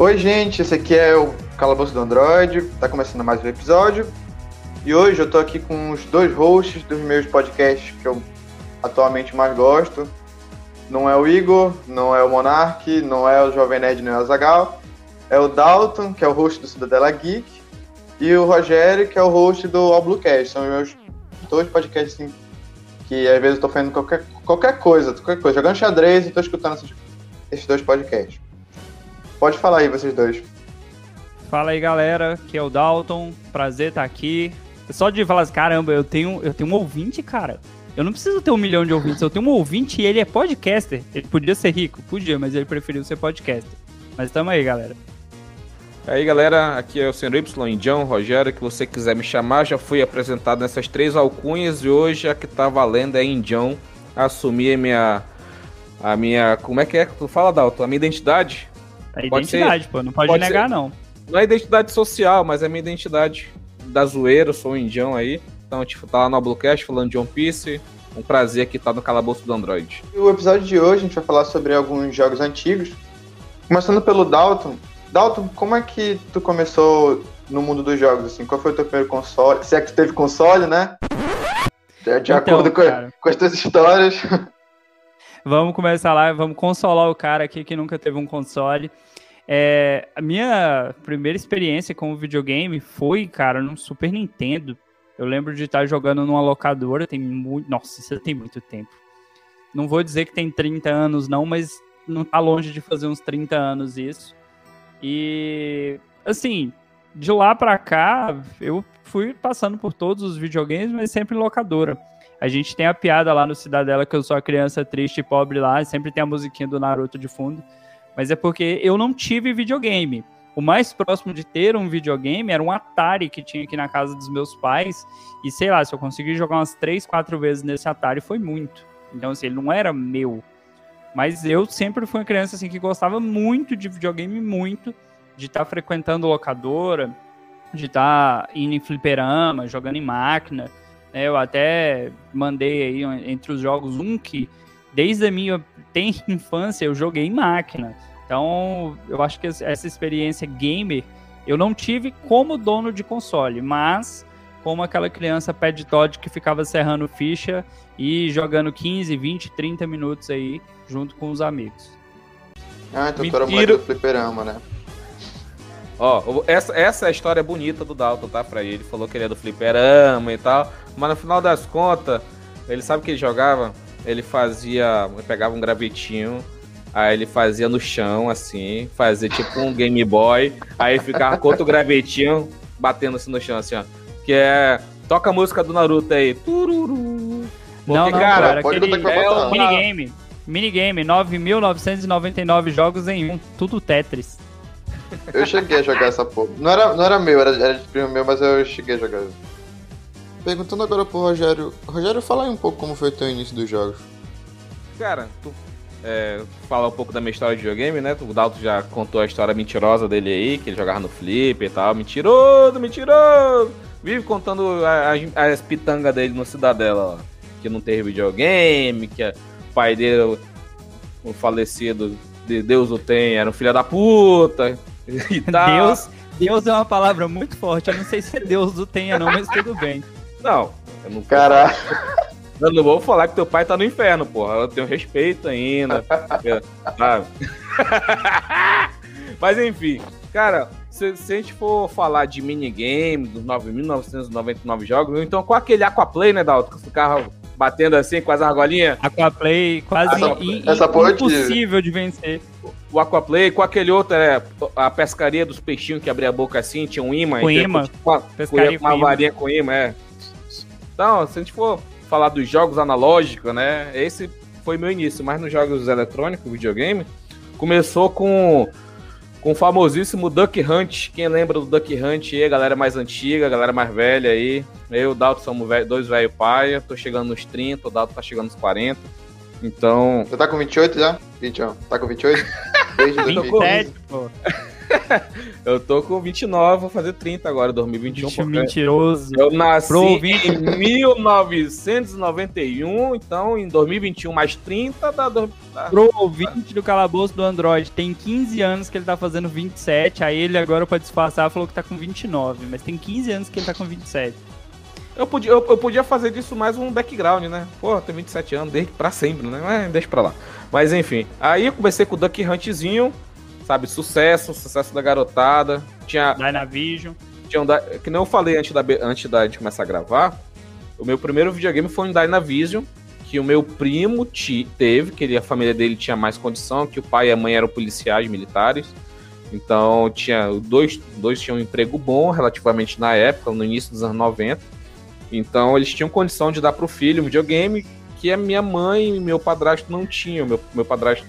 Oi, gente, esse aqui é o Calabouço do Android, tá começando mais um episódio. E hoje eu tô aqui com os dois hosts dos meus podcasts que eu atualmente mais gosto. Não é o Igor, não é o Monark, não é o Jovem Nerd, não é o Zagal. É o Dalton, que é o host do Cidadela Geek, e o Rogério, que é o host do All Bluecast. São meus dois podcasts assim, que às vezes eu tô fazendo qualquer, qualquer coisa, qualquer coisa, jogando xadrez e tô escutando esses, esses dois podcasts. Pode falar aí, vocês dois. Fala aí, galera. Aqui é o Dalton. Prazer estar aqui. Só de falar assim, caramba, eu tenho, eu tenho um ouvinte, cara. Eu não preciso ter um milhão de ouvintes. Eu tenho um ouvinte e ele é podcaster. Ele podia ser rico, podia, mas ele preferiu ser podcaster. Mas tamo aí, galera. Aí galera, aqui é o Sr. Y, Indião, Rogério, que você quiser me chamar, já fui apresentado nessas três alcunhas e hoje a que tá valendo é Indião. Assumir a minha. A minha. Como é que é que tu fala, Dalton? A minha identidade? A identidade, ser, pô, não pode, pode negar, ser, não. Não é identidade social, mas é minha identidade da zoeira, eu sou um indião aí. Então, tipo, tá lá no Bluecast falando de One Piece. Um prazer aqui estar tá no calabouço do Android. O episódio de hoje a gente vai falar sobre alguns jogos antigos. Começando pelo Dalton. Dalton, como é que tu começou no mundo dos jogos, assim? Qual foi o teu primeiro console? Se é que tu teve console, né? De, de então, acordo com, com as tuas histórias. Vamos começar lá, vamos consolar o cara aqui que nunca teve um console. É, a minha primeira experiência com o videogame foi, cara, no Super Nintendo. Eu lembro de estar jogando numa locadora, tem muito. Nossa, isso tem muito tempo. Não vou dizer que tem 30 anos, não, mas não tá longe de fazer uns 30 anos isso. E assim, de lá para cá, eu fui passando por todos os videogames, mas sempre em locadora. A gente tem a piada lá no Cidadela que eu sou a criança triste e pobre lá, sempre tem a musiquinha do Naruto de fundo. Mas é porque eu não tive videogame. O mais próximo de ter um videogame era um Atari que tinha aqui na casa dos meus pais. E sei lá, se eu consegui jogar umas três, quatro vezes nesse Atari, foi muito. Então, assim, ele não era meu. Mas eu sempre fui uma criança assim que gostava muito de videogame, muito. De estar tá frequentando locadora, de estar tá indo em fliperama, jogando em máquina. Né, eu até mandei aí entre os jogos um que, desde a minha tem infância, eu joguei em máquina. Então, eu acho que essa experiência gamer eu não tive como dono de console, mas como aquela criança pad Todd que ficava serrando ficha e jogando 15, 20, 30 minutos aí junto com os amigos. Ah, então tu era mais do fliperama, né? Ó, essa, essa é a história bonita do Dalton, tá? Pra ele. Ele falou que ele é do fliperama e tal. Mas no final das contas, ele sabe que ele jogava? Ele fazia. Ele pegava um gravetinho. Aí ele fazia no chão, assim, fazia tipo um Game Boy, aí ficava com outro gravetinho batendo assim no chão, assim, ó. Que é. Toca a música do Naruto aí. Tururu. Porque, não, não, cara, cara aquele é um minigame. Minigame, 9.999 jogos em um, tudo Tetris. Eu cheguei a jogar essa porra. Não era, não era meu, era, era de primo meu, mas eu cheguei a jogar. Perguntando agora pro Rogério. Rogério, fala aí um pouco como foi o teu início dos jogos. Cara, tu é, falar um pouco da minha história de videogame, né? O Dalton já contou a história mentirosa dele aí, que ele jogava no Flip e tal. Mentiroso, mentiroso! Vive contando as, as pitangas dele no Cidadela, ó. Que não teve videogame, que o pai dele, o falecido, Deus o tem, era um filho da puta, e tal. Deus, Deus é uma palavra muito forte. Eu não sei se é Deus o tenha, não, mas tudo bem. Não, eu não. Caraca. Eu não vou falar que teu pai tá no inferno, porra. Eu tenho respeito ainda. sabe? Mas enfim, cara, se, se, a gente for falar de minigame, dos 9.999 jogos, então com aquele Aquaplay, né, Dalton? Que ficava batendo assim com as argolinhas. Aquaplay quase essa, in, essa impossível de vencer o Aquaplay, com aquele outro, é, a pescaria dos peixinhos que abria a boca assim, tinha um imã. Com imã. Uma, pescaria com uma varinha com imã, é. Então, se a gente for falar dos jogos analógicos, né, esse foi meu início, mas nos jogos eletrônicos, videogame, começou com com o famosíssimo Duck Hunt. Quem lembra do Duck Hunt aí, galera mais antiga, galera mais velha aí. Eu e o Dalton somos dois velho paia, tô chegando nos 30, o Dalton tá chegando nos 40. Então. Você tá com 28 já? 21. Tá com 28? Desde 27, pô. eu tô com 29, vou fazer 30 agora, 2021. Bicho mentiroso. Eu nasci em 1991, então em 2021 mais 30 dá... dá... Pro ouvinte do calabouço do Android, tem 15 anos que ele tá fazendo 27, aí ele agora pra disfarçar falou que tá com 29, mas tem 15 anos que ele tá com 27. Eu podia, eu, eu, podia fazer disso mais um background, né? Pô, tem 27 anos, desde pra sempre, né? Mas deixa pra lá. Mas enfim, aí eu comecei com o Duck Huntzinho, sabe? Sucesso, sucesso da garotada. Tinha. Dynavision. Tinha um, que nem eu falei antes da, antes da gente começar a gravar. O meu primeiro videogame foi um Dynavision, que o meu primo teve, que ele, a família dele tinha mais condição, que o pai e a mãe eram policiais militares. Então tinha dois, dois tinham um emprego bom relativamente na época, no início dos anos 90. Então eles tinham condição de dar para o filho um videogame que a minha mãe e meu padrasto não tinham. Meu, meu padrasto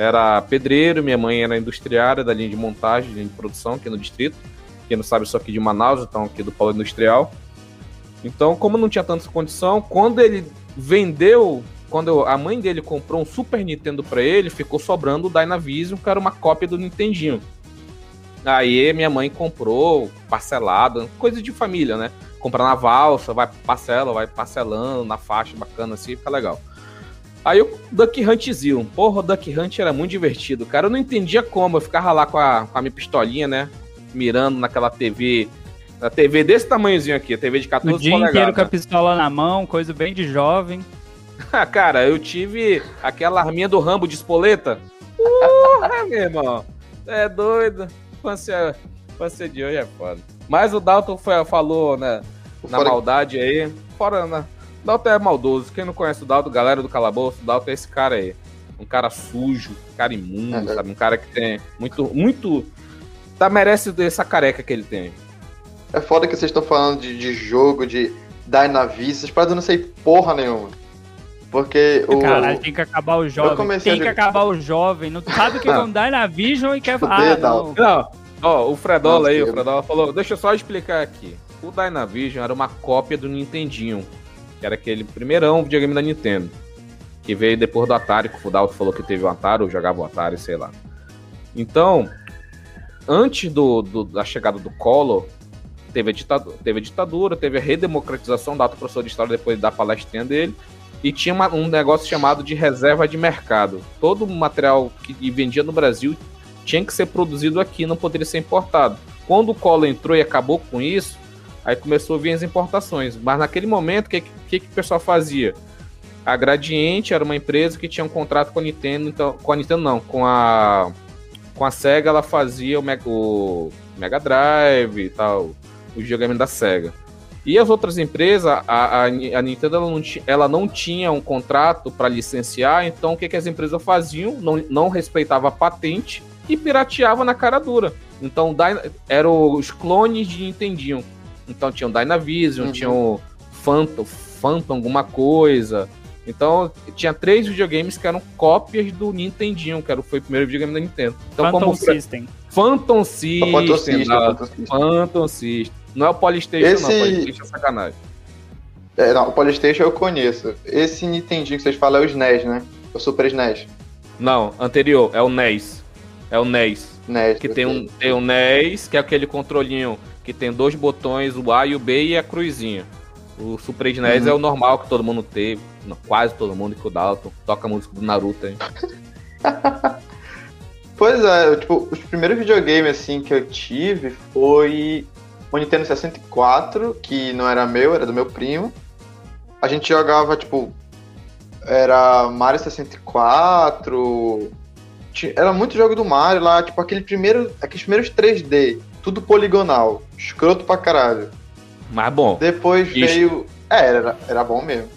era pedreiro, minha mãe era industriária da linha de montagem, linha de produção aqui no distrito. Quem não sabe, sou aqui de Manaus, então aqui do polo industrial. Então, como não tinha tanta condição, quando ele vendeu, quando a mãe dele comprou um Super Nintendo para ele, ficou sobrando o Dynavision, que era uma cópia do Nintendinho. Aí minha mãe comprou parcelado, coisa de família, né? Comprar na valsa, vai parcela, vai parcelando na faixa bacana assim, fica legal. Aí o Duck Huntzil. Porra, o Duck Hunt era muito divertido, cara. Eu não entendia como. Eu ficava lá com a, com a minha pistolinha, né? Mirando naquela TV. Na TV desse tamanhozinho aqui, a TV de 14 o dia polegadas. inteiro com a pistola na mão, coisa bem de jovem. cara, eu tive aquela arminha do Rambo de espoleta. Uh, meu irmão. É doido. Infância, infância de hoje é foda. Mas o Dalton foi, falou, né? Na fora... maldade aí. Fora, né? Dalton é maldoso. Quem não conhece o Dalton, galera do calabouço, o Dalton é esse cara aí. Um cara sujo, um cara imundo, é, sabe? Um cara que tem muito, muito. Tá, merece essa careca que ele tem. É foda que vocês estão falando de, de jogo, de Dynavision, essas paradas eu não sei porra nenhuma. Porque o. Caralho, tem que acabar o jovem. Tem que acar acabar o jovem. Não sabe o que é um Dynavision e quer falar. Ah, não. não. Ó, o Fredola aí, o Fredola falou. Deixa eu só explicar aqui. O Dynavision era uma cópia do Nintendinho que era aquele primeirão videogame da Nintendo, que veio depois do Atari, que o Fudalto falou que teve o Atari, ou jogava o Atari, sei lá. Então, antes do, do da chegada do Collor, teve a, ditadura, teve a ditadura, teve a redemocratização, da professor de história depois da palestrinha dele, e tinha uma, um negócio chamado de reserva de mercado. Todo o material que vendia no Brasil tinha que ser produzido aqui, não poderia ser importado. Quando o Collor entrou e acabou com isso, Aí começou a vir as importações. Mas naquele momento, o que, que, que, o pessoal fazia? A Gradiente era uma empresa que tinha um contrato com a Nintendo, então, com a Nintendo não, com a com a Sega ela fazia o Mega, o Mega Drive e tal, o videogame da Sega. E as outras empresas, a, a, a Nintendo ela não, ela não, tinha um contrato para licenciar, então o que, que as empresas faziam? Não, não respeitava a patente e pirateava na cara dura. Então eram os clones de Nintendinho. Então tinha o Dynavision, uhum. tinha o Phantom, Phantom alguma coisa. Então tinha três videogames que eram cópias do Nintendinho, que era, foi o primeiro videogame da Nintendo. Então, Phantom como... System. Phantom System. Phantom System, Phantom System. Phantom System. Não é o Polystation, Esse... não. Polystation é sacanagem. É, não, o Polystation eu conheço. Esse Nintendinho que vocês falam é o SNES, né? O Super SNES. Não, anterior, é o NES. É o NES. NES que tem um, tem um NES, que é aquele controlinho que tem dois botões, o A e o B e a cruzinha. O Super SNES uhum. é o normal que todo mundo teve, quase todo mundo, que o Dalton toca a música do Naruto aí. pois é, tipo, os primeiros videogames assim que eu tive foi o Nintendo 64, que não era meu, era do meu primo. A gente jogava, tipo, era Mario 64. Era muito jogo do Mario lá, tipo, aquele primeiro, aqueles primeiros 3D tudo poligonal. Escroto pra caralho. Mas bom. Depois isso. veio. É, era, era bom mesmo.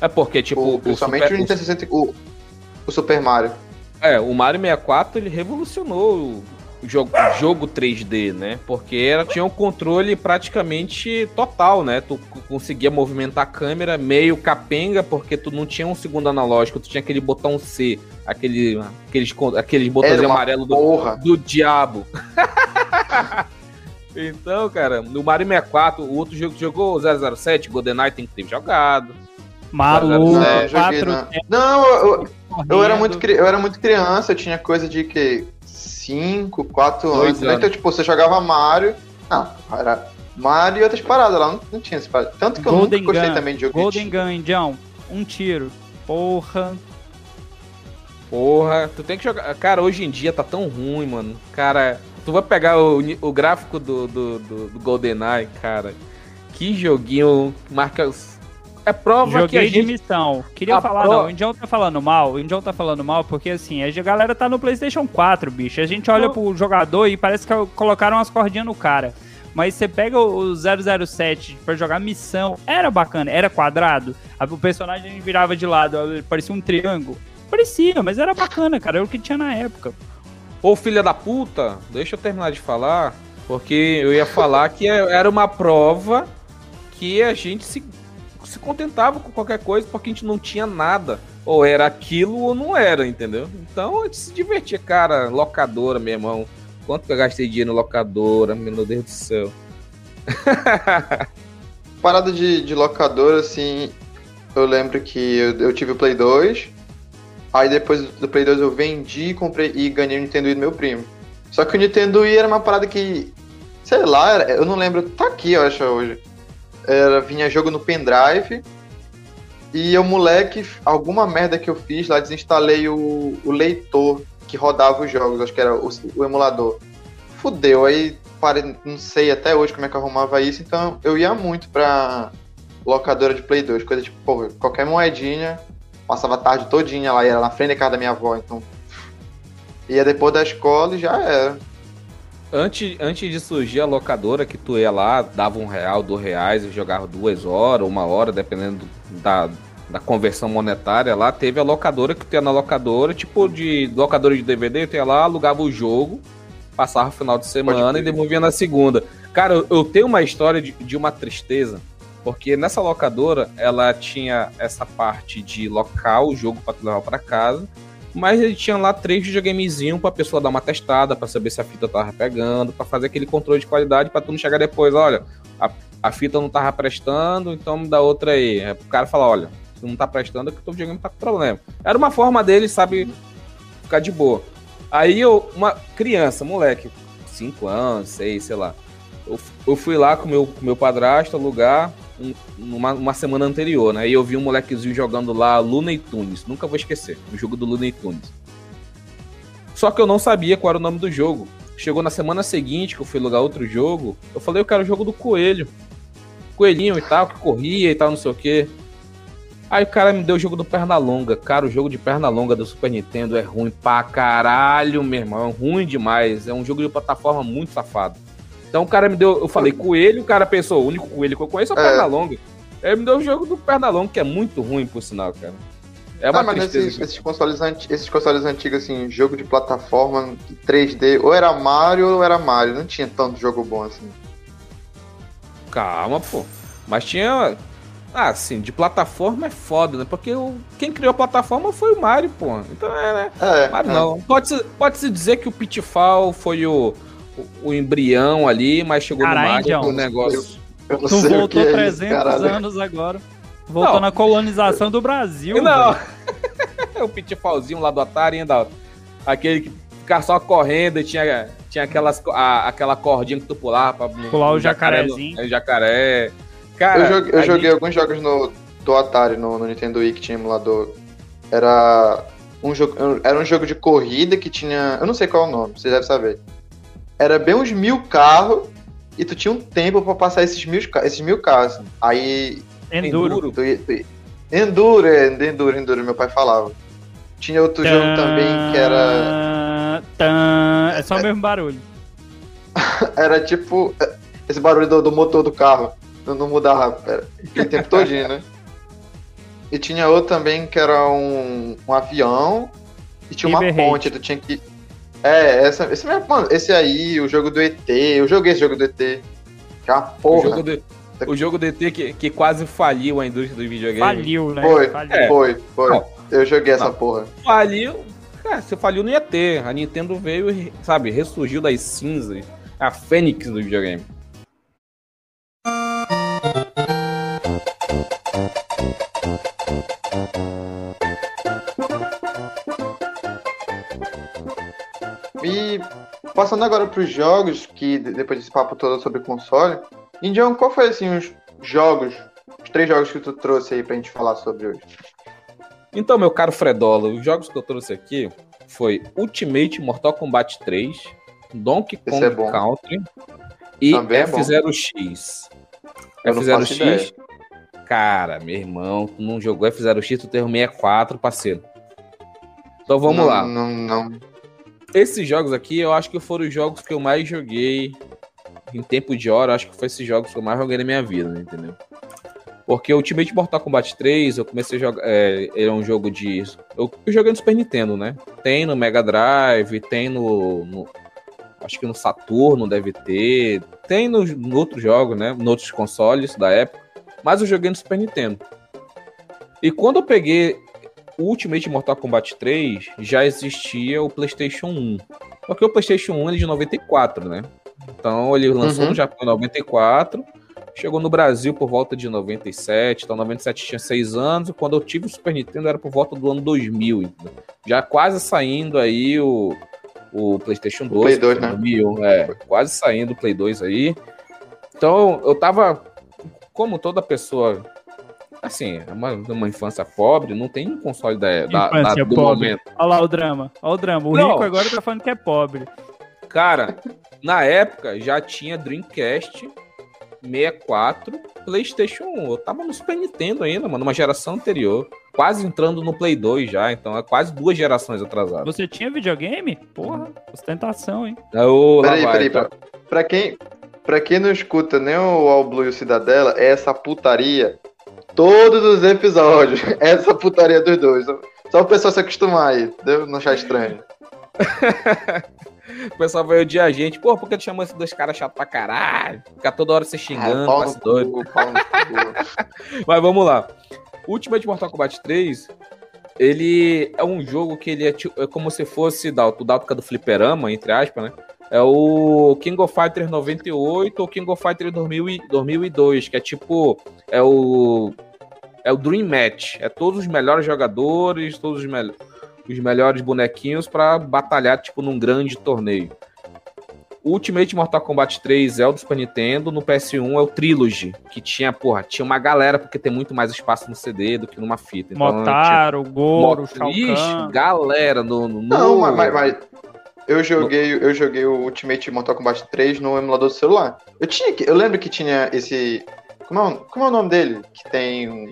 É porque, tipo. O, principalmente o, Super... o Nintendo 60. O, o Super Mario. É, o Mario 64 ele revolucionou o jogo, jogo 3D, né? Porque era, tinha um controle praticamente total, né? Tu conseguia movimentar a câmera meio capenga, porque tu não tinha um segundo analógico, tu tinha aquele botão C, aquele, aqueles, aqueles botões amarelos do, do diabo. então, cara, no Mario 64, o outro jogo que jogou 007, GoldenEye tem que ter jogado. Maluco, é, não, não eu, eu, era muito, eu era muito criança, eu tinha coisa de que 5, 4 Dois anos, né? Então, tipo, você jogava Mario. Não, era Mario e outras paradas lá, não, não tinha esse parada. Tanto que eu Golden nunca gostei Gun. também de jogo Golden de Gun, Indião. Um tiro. Porra. Porra, tu tem que jogar. Cara, hoje em dia tá tão ruim, mano. Cara, tu vai pegar o, o gráfico do, do, do, do GoldenEye, cara. Que joguinho marca. É prova que a Joguei de gente. missão. Queria A falar, pro- não, o Indião tá falando mal. O Indião tá falando mal porque, assim, a galera tá no PlayStation 4, bicho. A gente olha pro jogador e parece que colocaram umas cordinhas no cara. Mas você pega o 007 pra jogar missão, era bacana, era quadrado. O personagem virava de lado, parecia um triângulo. Parecia, mas era bacana, cara. Era o que tinha na época. Ô filha da puta, deixa eu terminar de falar. Porque eu ia falar que é- era uma prova que a gente se, se contentava com qualquer coisa porque a gente não tinha nada. Ou era aquilo ou não era, entendeu? Então a gente se divertia, cara. Locadora, meu irmão. Quanto que eu gastei dinheiro em locadora, meu Deus do céu. Parada de, de locadora, assim, eu lembro que eu, eu tive o Play 2, aí depois do Play 2 eu vendi comprei, e ganhei o Nintendo Wii do meu primo. Só que o Nintendo Wii era uma parada que, sei lá, eu não lembro, tá aqui eu acho hoje. Era, vinha jogo no pendrive, e eu, moleque, alguma merda que eu fiz lá, desinstalei o, o leitor que rodava os jogos, acho que era o, o emulador. Fudeu, aí parei, não sei até hoje como é que eu arrumava isso, então eu ia muito pra locadora de Play 2, coisa tipo, pô, qualquer moedinha, passava a tarde todinha lá, e era na frente da casa da minha avó, então ia depois da escola e já era. Antes, antes de surgir a locadora, que tu ia lá, dava um real, dois reais e jogava duas horas, uma hora, dependendo do- da, da conversão monetária lá, teve a locadora que tu ia na locadora, tipo de locadora de DVD, tu ia lá, alugava o jogo, passava o final de semana e devolvia na segunda. Cara, eu, eu tenho uma história de, de uma tristeza, porque nessa locadora ela tinha essa parte de local, o jogo tu levar pra casa, mas ele tinha lá três videogamezinhos pra pessoa dar uma testada, pra saber se a fita tava pegando, pra fazer aquele controle de qualidade, pra tu não chegar depois, olha, a, a fita não tava prestando, então me dá outra aí. Aí O cara fala, olha, se não tá prestando é que o teu videogame tá com problema. Era uma forma dele, sabe, ficar de boa. Aí eu, uma criança, moleque, 5 anos, 6, sei lá. Eu, fui lá com meu, meu padrasto alugar um- numa, uma semana anterior, né? E eu vi um molequezinho jogando lá Looney Tunes. Nunca vou esquecer. O jogo do Looney Tunes. Só que eu não sabia qual era o nome do jogo. Chegou na semana seguinte que eu fui alugar outro jogo. Eu falei, eu quero o jogo do coelho. Coelhinho e tal, que corria e tal, não sei o quê. Aí o cara me deu o jogo do Pernalonga. Cara, o jogo de Pernalonga do Super Nintendo é ruim pra caralho, meu irmão. É ruim demais. É um jogo de plataforma muito safado. Então o cara me deu. Eu falei coelho, o cara pensou, o único coelho que eu conheço é o É. Pernalonga. Ele me deu o jogo do Pernalonga, que é muito ruim, por sinal, cara. É uma ah, mas tristeza. esses, esses, consoles esses consoles antigos, assim, jogo de plataforma 3D, ou era Mario ou era Mario, não tinha tanto jogo bom assim. Calma, pô. Mas tinha. Ah, assim, de plataforma é foda, né? Porque o... quem criou a plataforma foi o Mario, pô. Então é, né? É, Mario é. não. Pode-se pode -se dizer que o Pitfall foi o, o, o embrião ali, mas chegou Caralho, no Mario John. o negócio. Eu não Tu sei o que voltou é isso, 300 caralho. anos agora. Voltou Não. na colonização do Brasil. Não, velho. o Pitfallzinho lá do Atari ainda. Aquele que ficava só correndo e tinha, tinha aquelas, a- aquela cordinha que tu pulava pra Pular o jacaré jacarezinho. no- jacaré. Cara, Eu joguei, eu joguei gente- alguns jogos no, do Atari, no, no Nintendo Wii, que tinha emulador. Era um, jogo, era um jogo de corrida que tinha. Eu não sei qual é o nome, você deve saber. Era bem uns mil carros e tu tinha um tempo pra passar esses mil, esses mil carros. Aí. Enduro. Tu, ia- tu, ia- enduro, é, Enduro, Enduro, meu pai falava. Tinha outro jogo também que era. Tan. É só o mesmo barulho. Era tipo. Esse barulho do, do motor do carro. Não, não mudava era, o tempo todinho, né? E tinha outro também que era um, um avião e tinha uma ponte, tu tinha que. É, essa, esse mesmo, mano, esse aí, o jogo do ET, eu joguei esse jogo do ET. Que é uma O porra. jogo, de, o jogo DT que, que quase faliu a indústria do videogame. Faliu, né? Foi, Faliu. É. foi, foi. Não. Eu joguei essa Não. porra. Faliu. Cara, se faliu ia ter. A Nintendo veio e, sabe, ressurgiu das cinzas. A fênix do videogame. Passando agora pros jogos, que depois desse papo todo sobre console, Indião, qual foi assim os jogos, os três jogos que tu trouxe aí pra gente falar sobre hoje? Então, meu caro Fredola, os jogos que eu trouxe aqui foi Ultimate Mortal Kombat 3, Donkey Kong é. Country e é bom. F0X. Eu não faço F0X, cara, meu irmão, tu não jogou F0X, tu tem o 64, parceiro. Então vamos não, lá. Não, não. Esses jogos aqui, eu acho que foram os jogos que eu mais joguei em tempo de hora. Acho que foi esses jogos que eu mais joguei na minha vida, entendeu? Porque o Ultimate Mortal Kombat 3, eu comecei a jogar. É, ele é um jogo de. Eu, eu joguei no Super Nintendo, né? Tem no Mega Drive, tem no. no- acho que no Saturno deve ter. Tem no, no outro jogo, né? Em outros consoles da época. Mas eu joguei no Super Nintendo. E quando eu peguei o Ultimate Mortal Kombat 3, já existia o PlayStation 1. Porque o PlayStation 1 é de 94, né? Então ele lançou Uhum. no Japão em 94, chegou no Brasil por volta de 97, então 97 tinha 6 anos, e quando eu tive o Super Nintendo era por volta do ano 2000, entendeu? já quase saindo aí o, o PlayStation 2, Play 2, né? 2001, é, quase saindo o Play 2 aí. Então eu tava, como toda pessoa, assim, é uma, uma infância pobre, não tem um console da, da, da- do pobre. momento. Olha lá o drama. Olha o drama. O Não. rico agora tá falando que é pobre. Cara, na época já tinha Dreamcast, 64, PlayStation 1. Eu tava no Super Nintendo ainda, mano, uma geração anterior. Quase entrando no Play 2 já, então é quase duas gerações atrasadas. Você tinha videogame? Porra, ostentação, hein? Ô, Peraí, vai, peraí, tá. pra, pra quem, pra quem não escuta nem o All Blue e o Cidadela, é essa putaria todos os episódios. Essa putaria dos dois. Só o pessoal se acostumar aí, entendeu? Não achar estranho. O pessoal vai odiar a gente. Pô, por que tu chamou esses dois caras chato pra caralho? Ficar toda hora se xingando, Ah, pau quase no doido. cu. Mas vamos lá. Ultimate Mortal Kombat 3, ele é um jogo que ele é, ti- é como se fosse Dalto, o Dalto que é do fliperama, entre aspas, né? É o King of Fighters 98 ou King of Fighters 2000 e- 2002, que é tipo, é o é o Dream Match, é todos os melhores jogadores, todos os, mel- os melhores bonequinhos pra batalhar tipo num grande torneio. Ultimate Mortal Kombat 3 é o do Super Nintendo, no PS1 é o Trilogy, que tinha, porra, tinha uma galera, porque tem muito mais espaço no CD do que numa fita. Então, Motaro, Goro, tinha... Shao Ixi, Kahn. galera no... no Não, mas, mas- mas eu joguei, eu joguei o Ultimate Mortal Kombat 3 no emulador do celular. Eu tinha eu lembro que tinha esse, como é, o- como é o nome dele? Que tem um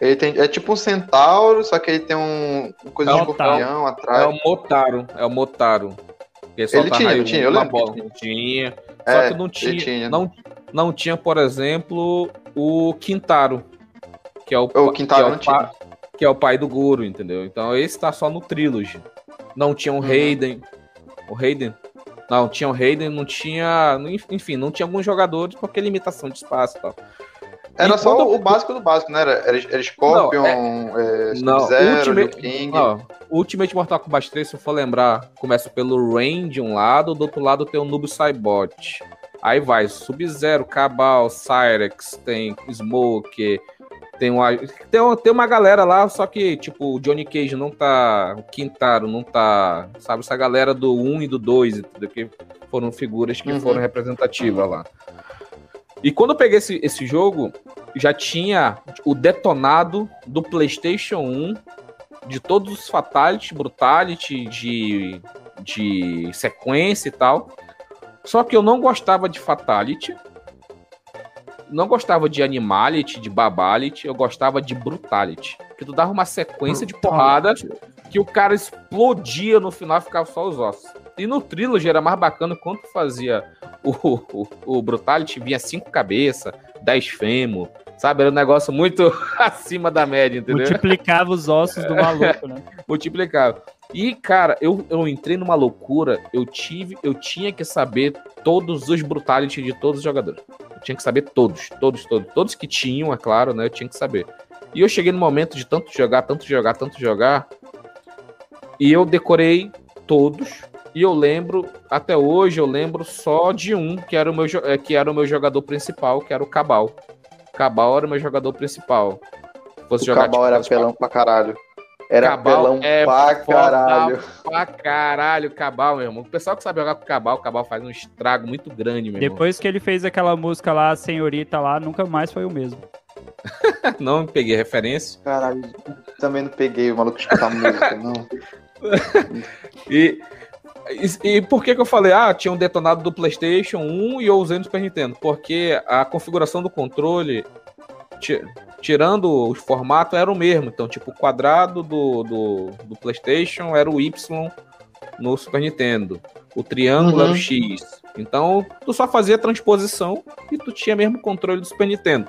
ele tem, é tipo um centauro, só que ele tem um, um coisa É de um escorpião É atrás. o Motaro, é o Motaro. Ele, tinha, raio tinha? Eu lembro bola. Tinha. Só É, que não tinha, tinha. Não, não tinha, por exemplo, o Quintaro, que é o, O Quintaro que é o tinha. pa- que é o pai do Goro, entendeu? Então esse tá só no Trilogy. Não tinha o Uhum. Raiden. O Raiden? Não, tinha o Raiden, não tinha. Enfim, não tinha alguns jogadores porque limitação de espaço e tal. Era E só quando- o básico do básico, né? Era, era, Scorpion, é, Não, Sub-Zero, Ultimate- King. Ó, o Ultimate Mortal Kombat 3, se eu for lembrar, começa pelo Rain de um lado, do outro lado tem o Noob Saibot. Aí vai Sub-Zero, Cabal, Cyrex, tem Smoke, tem uma, tem, uma, tem uma galera lá, só que, tipo, o Johnny Cage não tá, o Quintaro não tá, sabe, essa galera do 1 e do 2, entendeu? Que foram figuras que Uhum. foram representativas lá. E quando eu peguei esse, esse jogo, já tinha o detonado do PlayStation 1 de todos os Fatality, Brutality, de, de sequência e tal. Só que eu não gostava de Fatality, não gostava de Animality, de Babality, eu gostava de Brutality. Que tu dava uma sequência de porrada que o cara explodia no final e ficava só os ossos. E no Trilogy era mais bacana quando tu fazia o, o, o Brutality, vinha cinco cabeças, dez fêmur, sabe? Era um negócio muito acima da média, entendeu? Multiplicava os ossos do maluco, né? multiplicava. E, cara, eu, eu entrei numa loucura. Eu tive, eu tinha que saber todos os brutality de todos os jogadores. Eu tinha que saber todos, todos, todos. Todos que tinham, é claro, né? Eu tinha que saber. E eu cheguei no momento de tanto jogar, tanto jogar, tanto jogar. E eu decorei todos. E eu lembro, até hoje, eu lembro só de um, que era o meu, eh, que era o meu jogador principal, que era o Cabal. Cabal era o meu jogador principal. Se Fosse O Cabal tipo, era pelão pra caralho. Era Cabal pelão é pra caralho. Pra caralho, Cabal, meu irmão. O pessoal que sabe jogar com Cabal, Cabal faz um estrago muito grande, meu Depois que ele fez aquela música lá, Senhorita lá, nunca mais foi o mesmo. irmão. Não peguei referência. Caralho, também não peguei o maluco escutar música, não. E, e, e por que que eu falei, ah, tinha um detonado do PlayStation 1 e eu usei no Super Nintendo? Porque a configuração do controle, ti- tirando o formato, era o mesmo. Então, tipo, o quadrado do, do, do PlayStation era o Y no Super Nintendo. O triângulo Uhum. era o X. Então, tu só fazia transposição e tu tinha mesmo o controle do Super Nintendo.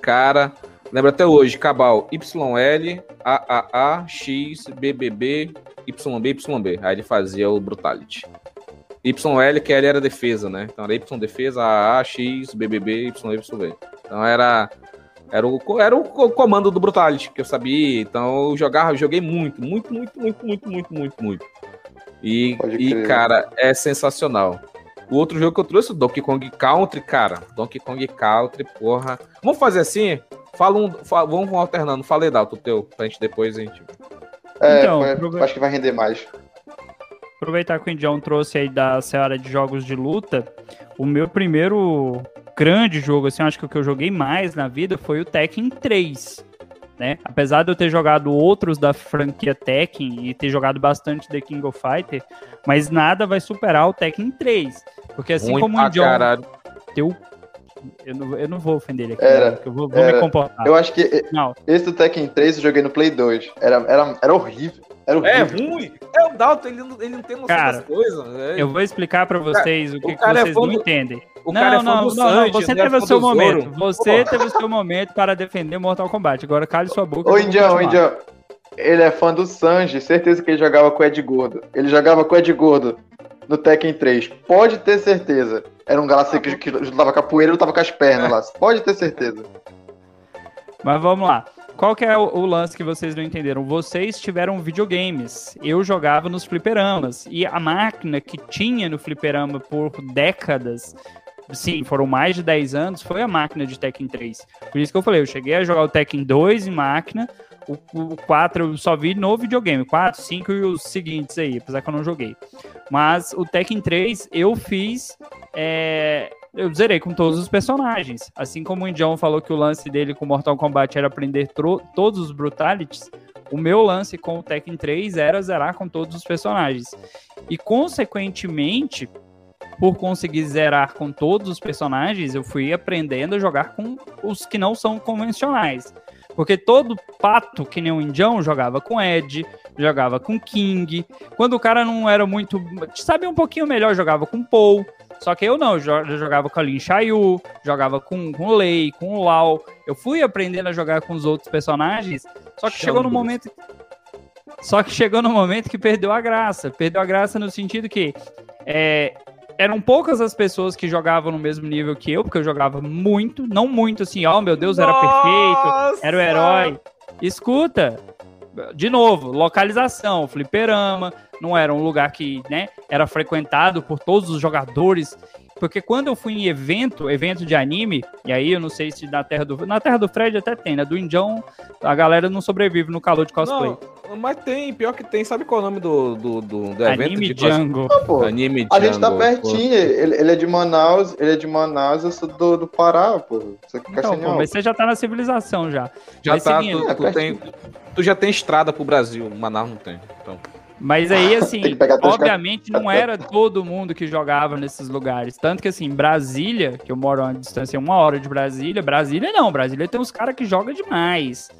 Cara, lembra até hoje, Cabal, YL, AAA, X, BBB, YB, YB. Aí ele fazia o Brutality. YL, que ele era defesa, né? Então era Y defesa, AAA, X, BBB, YB. Então era era o, era o co- comando do Brutality que eu sabia. Então eu jogava, eu joguei muito, muito, muito, muito, muito, muito, muito, muito. E, e cara, é sensacional. O outro jogo que eu trouxe, o Donkey Kong Country, cara. Donkey Kong Country, porra. Vamos fazer assim? Fala um, fa- vamos alternando. Fala aí, Dalton, o teu, pra gente depois a gente. É, Então, vai- prove- acho que vai render mais. Aproveitar que o Indião trouxe aí da seara de jogos de luta, o meu primeiro grande jogo, assim, acho que o que eu joguei mais na vida foi o Tekken 3. Né? Apesar de eu ter jogado outros da franquia Tekken e ter jogado bastante The King of Fighter, mas nada vai superar o Tekken 3. Porque assim Ruim como o Indião caralho. teu. Eu não, eu não vou ofender ele aqui, Era, né? eu vou, vou me comportar. Eu acho que Não, esse do Tekken 3 eu joguei no Play 2. Era, era, era horrível. Era É ruim. É o Dalton, ele não, ele não tem noção Cara, das coisas. é. eu vou explicar pra vocês o que, o que cara é vocês fã não do- entendem. O não, cara é fã não, do não, não, Sanji, você não é teve o seu do Zoro. momento. Você Pô. teve o seu momento para defender Mortal Kombat. Agora cale sua boca. Ô, Indião. Indião. Ele é fã do Sanji, certeza que ele jogava com o Ed Gordo. Ele jogava com o Ed Gordo no Tekken 3. Pode ter certeza. Era um galacete que, que lutava capoeira e lutava com as pernas lá. Pode ter certeza. Mas vamos lá. Qual que é o, o lance que vocês não entenderam? Vocês tiveram videogames. Eu jogava nos fliperamas. E a máquina que tinha no fliperama por décadas, sim, foram mais de 10 anos, foi a máquina de Tekken 3. Por isso que eu falei, eu cheguei a jogar o Tekken 2 em máquina, o, o 4 eu só vi no videogame, 4, 5 e os seguintes aí, apesar que eu não joguei. Mas o Tekken 3 eu fiz. é, eu zerei com todos os personagens. Assim como o Indião falou que o lance dele com Mortal Kombat era aprender todos os Brutalities, o meu lance com o Tekken 3 era zerar com todos os personagens. E, consequentemente, por conseguir zerar com todos os personagens, eu fui aprendendo a jogar com os que não são convencionais. Porque todo pato, que nem o Indião, jogava com Ed, jogava com King. Quando o cara não era muito. Sabia um pouquinho melhor, jogava com Paul. Só que eu não, eu jo- eu jogava com a Lin Shayu, jogava com, com o Lei, com o Lau. Eu fui aprendendo a jogar com os outros personagens, só que chegou no momento. Só que chegou no momento que perdeu a graça. Perdeu a graça no sentido que é, eram poucas as pessoas que jogavam no mesmo nível que eu, porque eu jogava muito, não muito assim, ó, meu Deus, era perfeito, era o herói. Escuta, de novo, localização, fliperama, não era um lugar que, né, era frequentado por todos os jogadores. Porque quando eu fui em evento, evento de anime, e aí eu não sei se na Terra do. Na Terra do Fred até tem, né? Do Indião, a galera não sobrevive no calor de cosplay. Não, mas tem, pior que tem. Sabe qual é o nome do, do, do, do evento anime de cos- Jungle. Ah, pô. Anime A gente tá pertinho, ele, ele é de Manaus, ele é de Manaus, eu sou do, do Pará, pô. Você Então, pô, mas você já tá na civilização já. Já Mas tá, seguindo, tu, é, tu tem, tu já tem estrada pro Brasil, Manaus não tem. Então. Mas aí, assim, obviamente não era todo mundo que jogava nesses lugares. Tanto que, assim, Brasília, que eu moro a uma distância uma hora de Brasília, Brasília não, Brasília tem uns caras que jogam demais.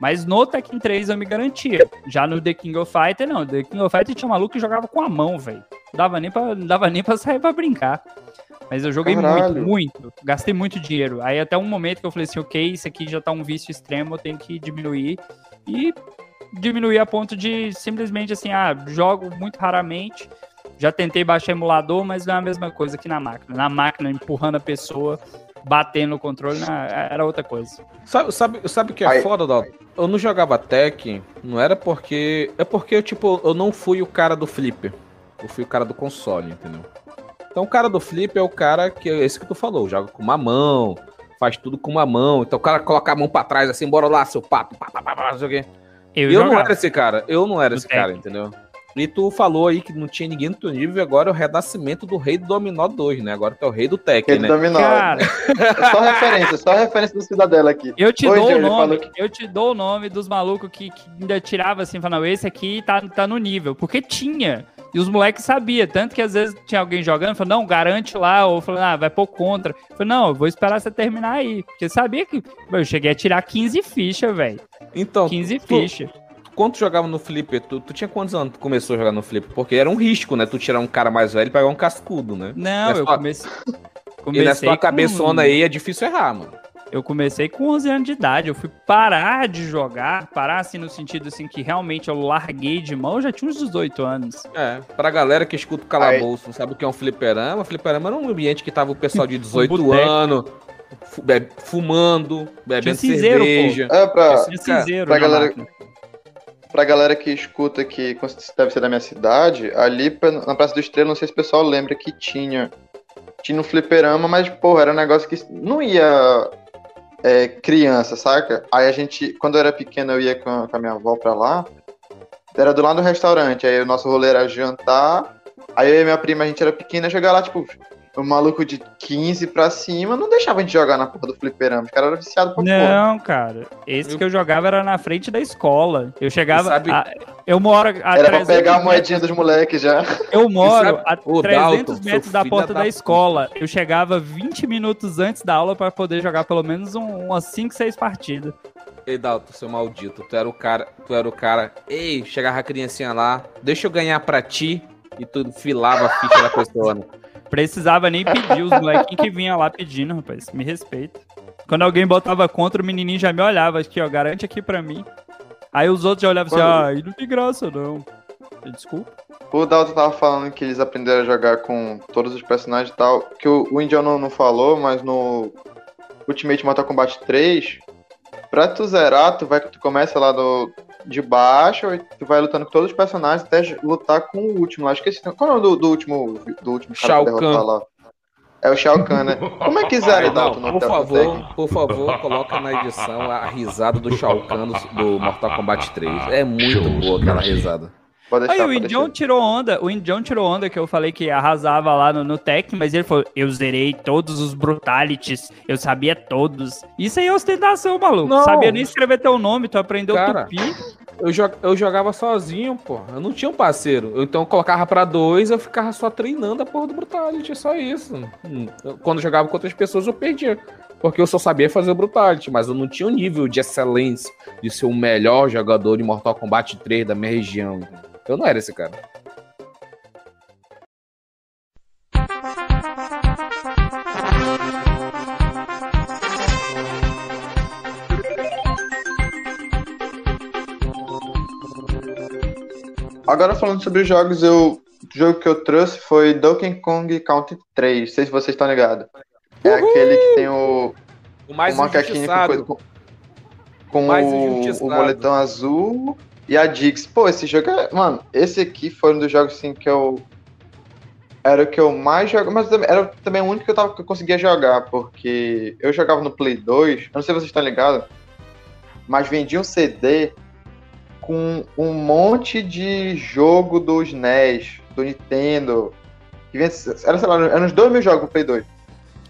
Mas no Tekken 3 eu me garantia. Já no The King of Fighter, não. The King of Fighter tinha um maluco que jogava com a mão, velho. Não dava nem pra, não dava nem pra sair pra brincar. Mas eu joguei Caralho. muito, muito. Gastei muito dinheiro. Aí até um momento que eu falei assim, ok, isso aqui já tá um vício extremo, eu tenho que diminuir. E diminuir a ponto de simplesmente assim, ah, jogo muito raramente. Já tentei baixar emulador, mas não é a mesma coisa que na máquina. Na máquina, empurrando a pessoa, batendo no controle, na- era outra coisa. Sabe, sabe, sabe o que é Aí- foda, Dalton? Eu não jogava Tekken, não era porque. É porque, tipo, eu não fui o cara do flipper. Eu fui o cara do console, entendeu? Então o cara do flipper é o cara que é esse que tu falou, joga com uma mão, faz tudo com uma mão. Então o cara coloca a mão pra trás assim, bora lá, seu pato, pá, pá, pá, pá, não sei o quê. Eu, eu não era esse cara, eu não era esse cara, entendeu? E tu falou aí que não tinha ninguém no teu nível, e agora é o renascimento do rei do Dominó 2, né? Agora tu é o rei do Tech, rei né? Do Dominó. Cara... é só referência, só referência do Cidadela aqui. Eu te dou o nome, que... eu te dou o nome dos malucos que, que ainda tirava assim, falando, esse aqui tá, tá no nível, porque tinha. E os moleques sabiam, tanto que às vezes tinha alguém jogando, falou, não, garante lá, ou falou, ah, vai pôr contra. Eu falei, não, eu vou esperar você terminar aí. Porque sabia que eu cheguei a tirar 15 fichas, velho. Então, 15 fichas quando tu jogava no Flipper, tu, tu tinha quantos anos tu começou a jogar no Flipper? Porque era um risco, né? Tu tirar um cara mais velho e pegar um cascudo, né? Não, eu sua... comecei... comecei. E nessa tua com... cabeçona aí é difícil errar, mano. Eu comecei com 11 anos de idade, eu fui parar de jogar, parar assim no sentido assim que realmente eu larguei de mão, eu já tinha uns 18 anos. É, pra galera que escuta o calabouço, não sabe o que é um fliperama, fliperama era um ambiente que tava o pessoal de 18 um anos, fumando, bebendo cinzeiro, cerveja. Pô. É, pra, cinzeiro pra galera... Máquina pra galera que escuta que deve ser da minha cidade, ali na Praça do Estrela, não sei se o pessoal lembra que tinha. Tinha um fliperama, mas, porra, era um negócio que não ia é, criança, saca? Aí a gente, quando eu era pequeno, eu ia com a, com a minha avó pra lá. Era do lado do restaurante. Aí o nosso rolê era jantar. Aí eu e minha prima, a gente era pequena, chegar lá, tipo, o maluco de 15 pra cima não deixava a gente jogar na porra do fliperama. Os caras eram viciados pra Não, porra. cara. Esse eu... que eu jogava era na frente da escola. Eu chegava. Sabe... A... Eu moro a Era pra pegar a moedinha dos moleques já. Eu moro a 300 Dalton, metros da porta da, da escola. Eu chegava 20 minutos antes da aula para poder jogar pelo menos um, umas 5, 6 partidas. Ei, Dalton, seu maldito, tu era o cara, tu era o cara. Ei, chegava a criancinha lá, deixa eu ganhar pra ti. E tu filava a ficha da pessoa. Precisava nem pedir, os molequinhos que vinham lá pedindo, rapaz. Me respeita. Quando alguém botava contra, o menininho já me olhava aqui, ó, garante aqui pra mim. Aí os outros já olhavam assim, ah, aí não tem graça não. Desculpa. O Dalton tava falando que eles aprenderam a jogar com todos os personagens e tal, que o, o não, não falou, mas no Ultimate Mortal Kombat 3, pra tu zerar, tu, vai, tu começa lá do, de baixo e tu vai lutando com todos os personagens até lutar com o último. Acho que esse. Qual é o nome do, do último do último Shao Kahn. lá? É o Shao Kahn, né? Como é que zera Dalton Por favor, por favor, coloca na edição a risada do Shao Kahn do Mortal Kombat 3. É muito boa aquela risada. Pode deixar, Aí o Indião tirou onda, o Indião tirou onda que eu falei que arrasava lá no, no Tech, mas ele falou, eu zerei todos os Brutalities, eu sabia todos. Isso aí é ostentação, maluco. Não. Sabia nem escrever teu nome, tu aprendeu Cara, tupi. Eu, eu jogava sozinho, pô. Eu não tinha um parceiro. Eu, então eu colocava pra dois, eu ficava só treinando a porra do Brutality, é só isso. Quando eu jogava com outras pessoas, eu perdia. Porque eu só sabia fazer o Brutality, mas eu não tinha o um nível de excelência de ser o melhor jogador de Mortal Kombat 3 da minha região. Eu não era esse cara. Agora falando sobre os jogos, eu, o jogo que eu trouxe foi Donkey Kong Country 3. Não sei se vocês estão ligados. É Uhul! aquele que tem o. O mais o macaquinho com, com o, o boletão azul e a Dix, pô, esse jogo é. Mano, esse aqui foi um dos jogos assim que eu. Era o que eu mais jogava, mas era também o único que eu, tava, que eu conseguia jogar, porque eu jogava no Play 2, eu não sei se vocês estão ligados, mas vendia um CD com um monte de jogo dos NES, do Nintendo. Que era, sei lá, eram uns 2 mil jogos no Play 2.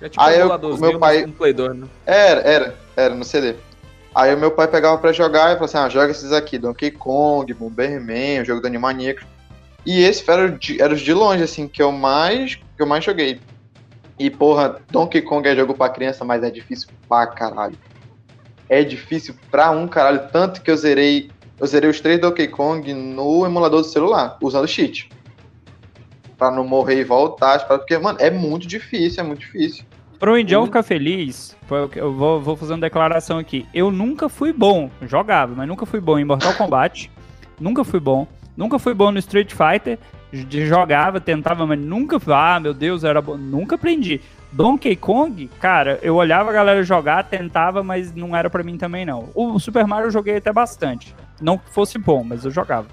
É tipo Aí eu, meu pai. Play 2, né? Era, era, era, no CD. Aí o meu pai pegava para jogar e falou assim: ah, joga esses aqui, Donkey Kong, Bomberman, o jogo do Animaniacs. E esse era, era os de longe, assim, que eu mais que eu mais joguei. E, porra, Donkey Kong é jogo pra criança, mas é difícil pra caralho. É difícil pra um caralho, tanto que eu zerei. Eu zerei os três Donkey Kong no emulador do celular, usando cheat. Pra não morrer e voltar, porque, mano, é muito difícil, é muito difícil. Pro Indião uhum. ficar feliz, eu vou, vou fazer uma declaração aqui. Eu nunca fui bom, jogava, mas nunca fui bom em Mortal Kombat. nunca fui bom. Nunca fui bom no Street Fighter. Jogava, tentava, mas nunca. Ah, meu Deus, era bom. Nunca aprendi. Donkey Kong, cara, eu olhava a galera jogar, tentava, mas não era para mim também não. O Super Mario eu joguei até bastante. Não que fosse bom, mas eu jogava.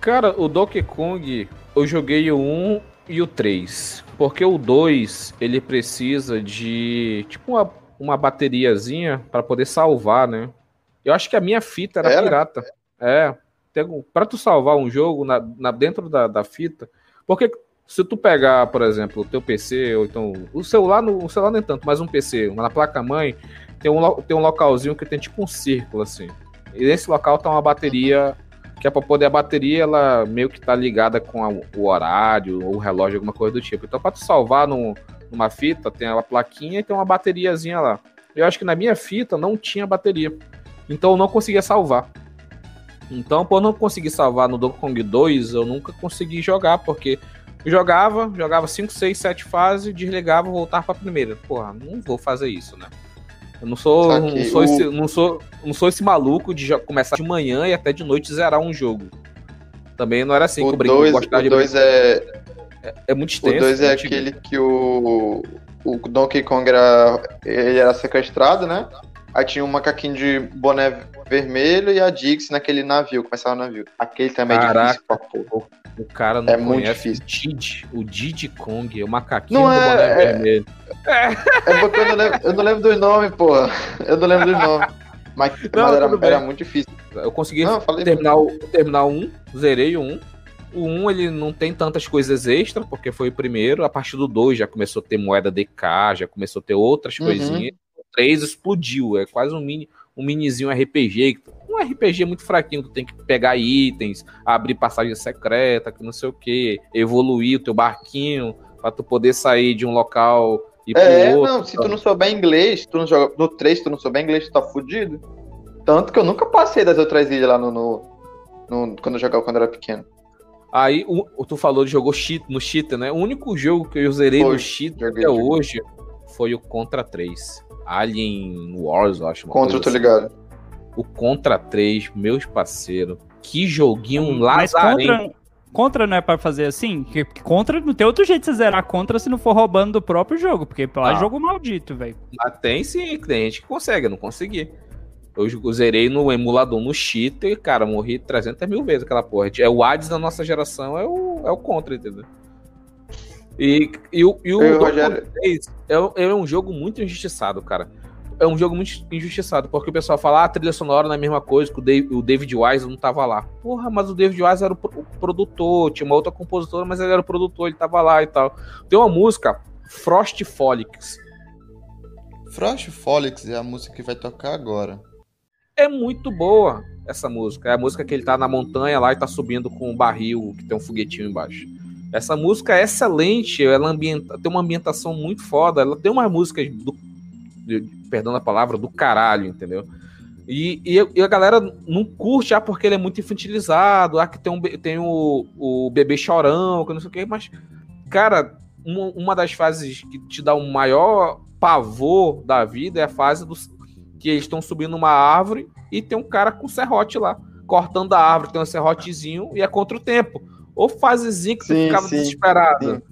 Cara, o Donkey Kong, eu joguei o 1 e o 3. Porque o 2, ele precisa de tipo uma, uma bateriazinha para poder salvar, né? Eu acho que a minha fita era, era? pirata. É, pra tu salvar um jogo na, na dentro da, da fita, porque se tu pegar, por exemplo, o teu PC, ou então o celular, no, o celular nem tanto, mas um PC, na placa-mãe, tem um, tem um localzinho que tem tipo um círculo, assim. E nesse local tá uma bateria, que é pra poder a bateria, ela meio que tá ligada com a, o horário, ou o relógio, alguma coisa do tipo. Então, pra tu salvar numa fita, tem a plaquinha e tem uma bateriazinha lá. Eu acho que na minha fita não tinha bateria. Então eu não conseguia salvar. Então, por não conseguir salvar no Donkey Kong 2, eu nunca consegui jogar, porque jogava, jogava 5, 6, 7 fases, desligava, voltava pra primeira. Porra, não vou fazer isso, né? Eu não sou, não sou, o... esse, não sou, não sou esse maluco de começar de manhã e até de noite zerar um jogo. Também não era assim o que eu dois, O 2 é... é... é. muito extenso. O 2 é aquele que o, o Donkey Kong era, ele era sequestrado, né? Aí tinha um macaquinho de boné vermelho e a Dix naquele navio, começava o navio. Aquele também Caraca, é difícil pra porra. O cara não é muito difícil. o Didi, o Didi Kong, o macaquinho não do é, boné é, vermelho. É, é porque eu não, lembro, eu não lembro dos nomes, porra. Eu não lembro dos nomes. Mas, não, mas era, era, muito difícil. Eu consegui não, terminar, o, terminar um, zerei o um. O 1 ele não tem tantas coisas extras, porque foi o primeiro. A partir do 2 já começou a ter moeda DK, já começou a ter outras uhum. coisinhas. O 3 explodiu, é quase um mini um minizinho RPG, um RPG muito fraquinho, tu tem que pegar itens, abrir passagem secreta, que não sei o que, evoluir o teu barquinho para tu poder sair de um local e é, outro. não, se tu não souber inglês, tu não joga no 3, se tu não souber inglês, tu tá fudido. Tanto que eu nunca passei das outras ilhas lá no, no, no quando eu jogava quando eu era pequeno. Aí, o, tu falou de jogou cheat, no cheater, né? O único jogo que eu zerei foi, no cheater até hoje foi o Contra 3. Alien Wars, eu acho. Contra, tô assim. ligado. O Contra 3, meus parceiros. Que joguinho um lazarento. Contra, contra não é pra fazer assim? Porque contra não tem outro jeito de você zerar contra se não for roubando do próprio jogo. Porque lá é ah. jogo maldito, velho. Mas tem sim, tem gente que consegue, eu não consegui. Eu zerei no emulador no cheater, cara, morri 300 mil vezes aquela porra. É o Hades da nossa geração, é o, é o contra, entendeu? E, e, o, e o Eu, Rogério... 3 é, é um jogo muito injustiçado, cara. É um jogo muito injustiçado, porque o pessoal fala, ah, a trilha sonora não é a mesma coisa, que o David, o David Wise não tava lá. Porra, mas o David Wise era o, o produtor, tinha uma outra compositora, mas ele era o produtor, ele tava lá e tal. Tem uma música, Frost Folix. Frost Folix é a música que vai tocar agora. É muito boa essa música. É a música que ele tá na montanha lá e tá subindo com um barril que tem um foguetinho embaixo. Essa música é excelente, ela ambienta, tem uma ambientação muito foda, ela tem umas músicas do. Perdão a palavra, do caralho, entendeu? E, e, a galera não curte, ah, porque ele é muito infantilizado, ah, que tem, um, tem o, o bebê chorão, que não sei o quê, mas, cara, uma, uma das fases que te dá o maior pavor da vida é a fase dos que eles estão subindo uma árvore e tem um cara com serrote lá, cortando a árvore, tem um serrotezinho e é contra o tempo. Ou fasezinha que tu sim, ficava sim, desesperado. Sim.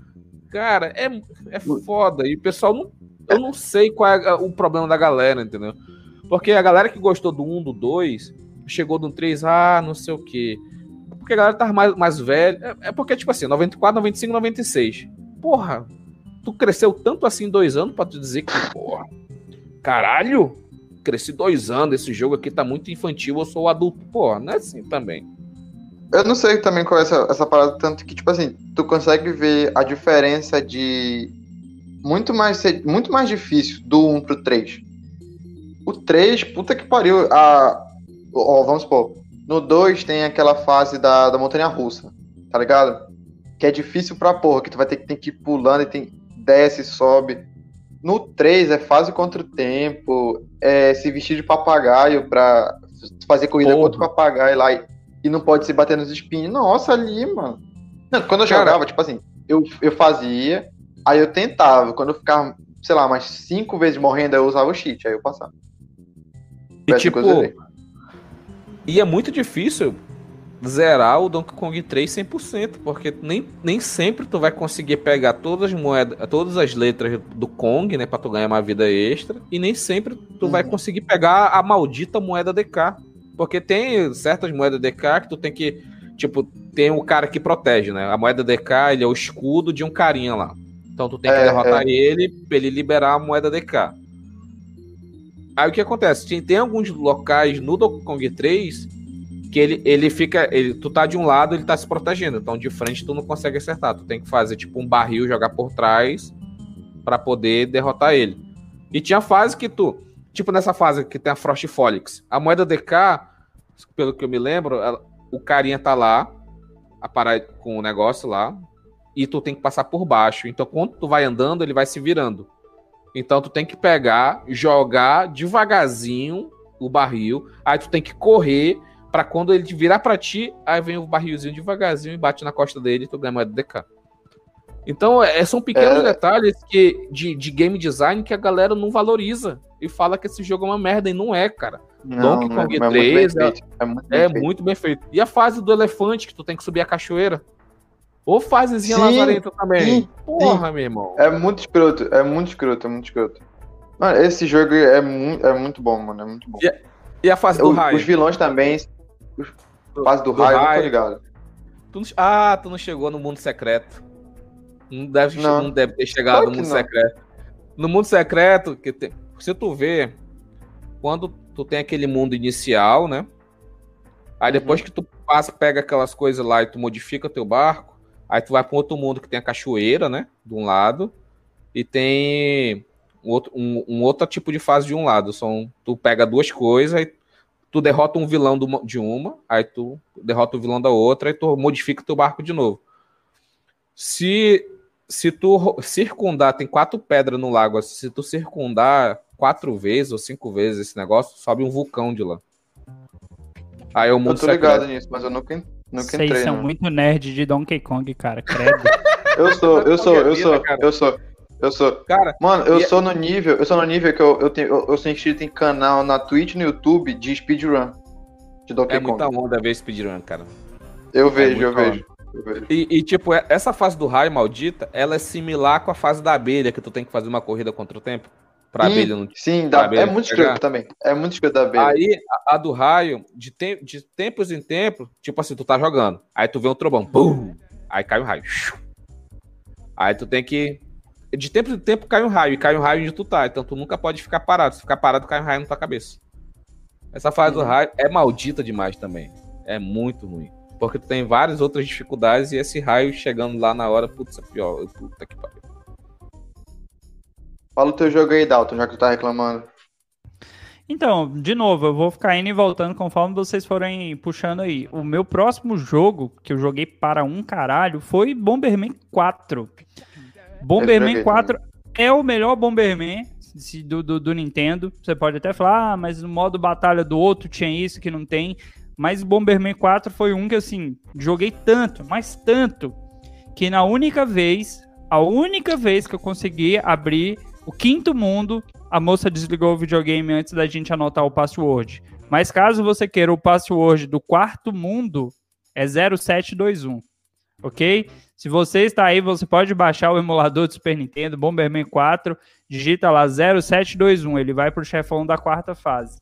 Cara, é, é foda. E o pessoal não. Eu não sei qual é o problema da galera, entendeu? Porque a galera que gostou do 1, do 2, chegou no 3, ah, não sei o quê. Porque a galera tá mais, mais velha. É, é porque, tipo assim, 94, 95, 96. Porra, tu cresceu tanto assim em dois anos pra tu dizer que, porra, caralho, cresci dois anos, esse jogo aqui tá muito infantil, eu sou adulto. Porra, não é assim também. Eu não sei também qual é essa, essa parada, tanto que, tipo assim, tu consegue ver a diferença de muito mais, muito mais difícil do 1 pro 3. O 3, puta que pariu, a. Ó, vamos supor, no 2 tem aquela fase da, da montanha russa, tá ligado? Que é difícil pra porra, que tu vai ter, tem que ir pulando e tem. desce, sobe. No 3 é fase contra o tempo, é se vestir de papagaio pra fazer corrida porra. contra o papagaio lá. E e não pode se bater nos espinhos. Nossa, ali, mano. Não, quando eu Cara, jogava, tipo assim, eu, eu fazia, aí eu tentava. Quando eu ficava, sei lá, mais cinco vezes morrendo, eu usava o cheat, aí eu passava. E tipo, e é muito difícil zerar o Donkey Kong 3 100%, porque nem, nem sempre tu vai conseguir pegar todas as moedas, todas as letras do Kong, né, para tu ganhar uma vida extra, e nem sempre tu uhum. vai conseguir pegar a maldita moeda DK. Porque tem certas moedas DK que tu tem que. Tipo, tem o cara que protege, né? A moeda DK, ele é o escudo de um carinha lá. Então tu tem que é, derrotar é. ele pra ele liberar a moeda DK. Aí o que acontece? Tem, tem alguns locais no Donkey Kong 3 que ele, ele fica. Ele, tu tá de um lado, ele tá se protegendo. Então de frente tu não consegue acertar. Tu tem que fazer tipo um barril, jogar por trás para poder derrotar ele. E tinha fase que tu. Tipo nessa fase que tem a Frost Folix. A moeda DK, pelo que eu me lembro, ela, o carinha tá lá, a parar com o negócio lá, e tu tem que passar por baixo. Então quando tu vai andando, ele vai se virando. Então tu tem que pegar, jogar devagarzinho o barril, aí tu tem que correr para quando ele virar para ti, aí vem o barrilzinho devagarzinho e bate na costa dele e tu ganha moeda DK. Então, é, são pequenos é... detalhes que, de, de, game design que a galera não valoriza e fala que esse jogo é uma merda, e não é, cara. Não, Donkey Kong é, 3 é, é, muito, bem, é muito bem feito. E a fase do elefante, que tu tem que subir a cachoeira? Ou fasezinha lazarenta também. Sim, Porra, sim. meu irmão. É muito escroto, é muito escroto, é muito escroto. Mano, esse jogo é muito, é muito bom, mano. É muito bom. E a, e a fase do raio? Os vilões também. Os, fase do, do raio, raio, não tô ligado. Tu não, ah, tu não chegou no mundo secreto. Não deve, não. não deve ter chegado claro no mundo não. secreto. No mundo secreto, que tem, se tu vê, quando tu tem aquele mundo inicial, né? Aí depois uhum. que tu passa, pega aquelas coisas lá e tu modifica teu barco, aí tu vai para outro mundo que tem a cachoeira, né? De um lado, e tem um outro, um, um, outro tipo de fase de um lado. São, tu pega duas coisas, e tu derrota um vilão do, de uma, aí tu derrota o vilão da outra, e tu modifica teu barco de novo. Se, se tu circundar, tem quatro pedras no lago, se tu circundar quatro vezes ou cinco vezes esse negócio, sobe um vulcão de lá. Aí o mundo Eu tô ligado nisso, mas eu nunca, nunca Vocês entrei. Vocês são muito nerd de Donkey Kong, cara, credo. eu sou, eu sou, eu sou, eu sou. Eu sou. Cara, mano, eu sou no nível, eu sou no nível que eu, eu tenho, eu, eu sou inscrito em canal na Twitch e no YouTube de speedrun. De Donkey é Kong. muita onda ver speedrun, cara. Eu é vejo, eu vejo. eu vejo. E, e, tipo, é, essa fase do raio maldita, ela é similar com a fase da abelha, que tu tem que fazer uma corrida contra o tempo. Pra sim, abelha não. Sim, dá, abelha é muito escroto também. É muito escroto da abelha. Aí, a, a, do raio, de, te, de tempos em tempos, tipo assim, tu tá jogando. Aí tu vê um trovão, pum! Aí cai o raio. Aí tu tem que de tempo em tempo cai um raio, e cai um raio onde tu tá. Então tu nunca pode ficar parado. Se ficar parado, cai um raio na tua cabeça. Essa fase uhum. do raio é maldita demais também. É muito ruim. Porque tu tem várias outras dificuldades e esse raio chegando lá na hora, putz, é pior. Puta que pariu. Fala o teu jogo aí, Dalton, já que tu tá reclamando. Então, de novo, eu vou ficar indo e voltando conforme vocês forem puxando aí. O meu próximo jogo, que eu joguei para um caralho, foi Bomberman 4. Bomberman 4 é o melhor Bomberman do, do, do, Nintendo. Você pode até falar, ah, mas no modo batalha do outro tinha isso que não tem. Mas Bomberman 4 foi um que, assim, joguei tanto, mas tanto, que na única vez, a única vez que eu consegui abrir o quinto mundo, a moça desligou o videogame antes da gente anotar o password. Mas caso você queira o password do quarto mundo, é 0721 ok? Se você está aí, você pode baixar o emulador do Super Nintendo, Bomberman 4, digita lá 0721, ele vai para o chefão da quarta fase.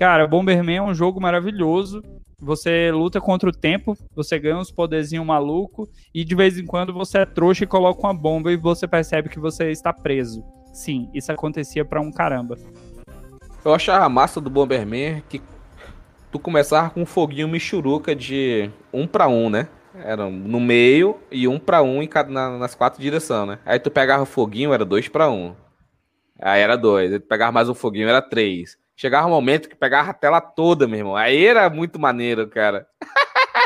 Cara, Bomberman é um jogo maravilhoso. Você luta contra o tempo, você ganha uns poderzinhos maluco e de vez em quando você é trouxa e coloca uma bomba e você percebe que você está preso. Sim, isso acontecia para um caramba. Eu achava a massa do Bomberman que tu começava com um foguinho michuruca de um para um, né? Era no meio e um para um em cada, na, nas quatro direções, né? Aí tu pegava o foguinho, era dois para um. Aí era dois. Aí tu pegava mais um foguinho, era três. Chegava um momento que pegava a tela toda, meu irmão. Aí era muito maneiro, cara.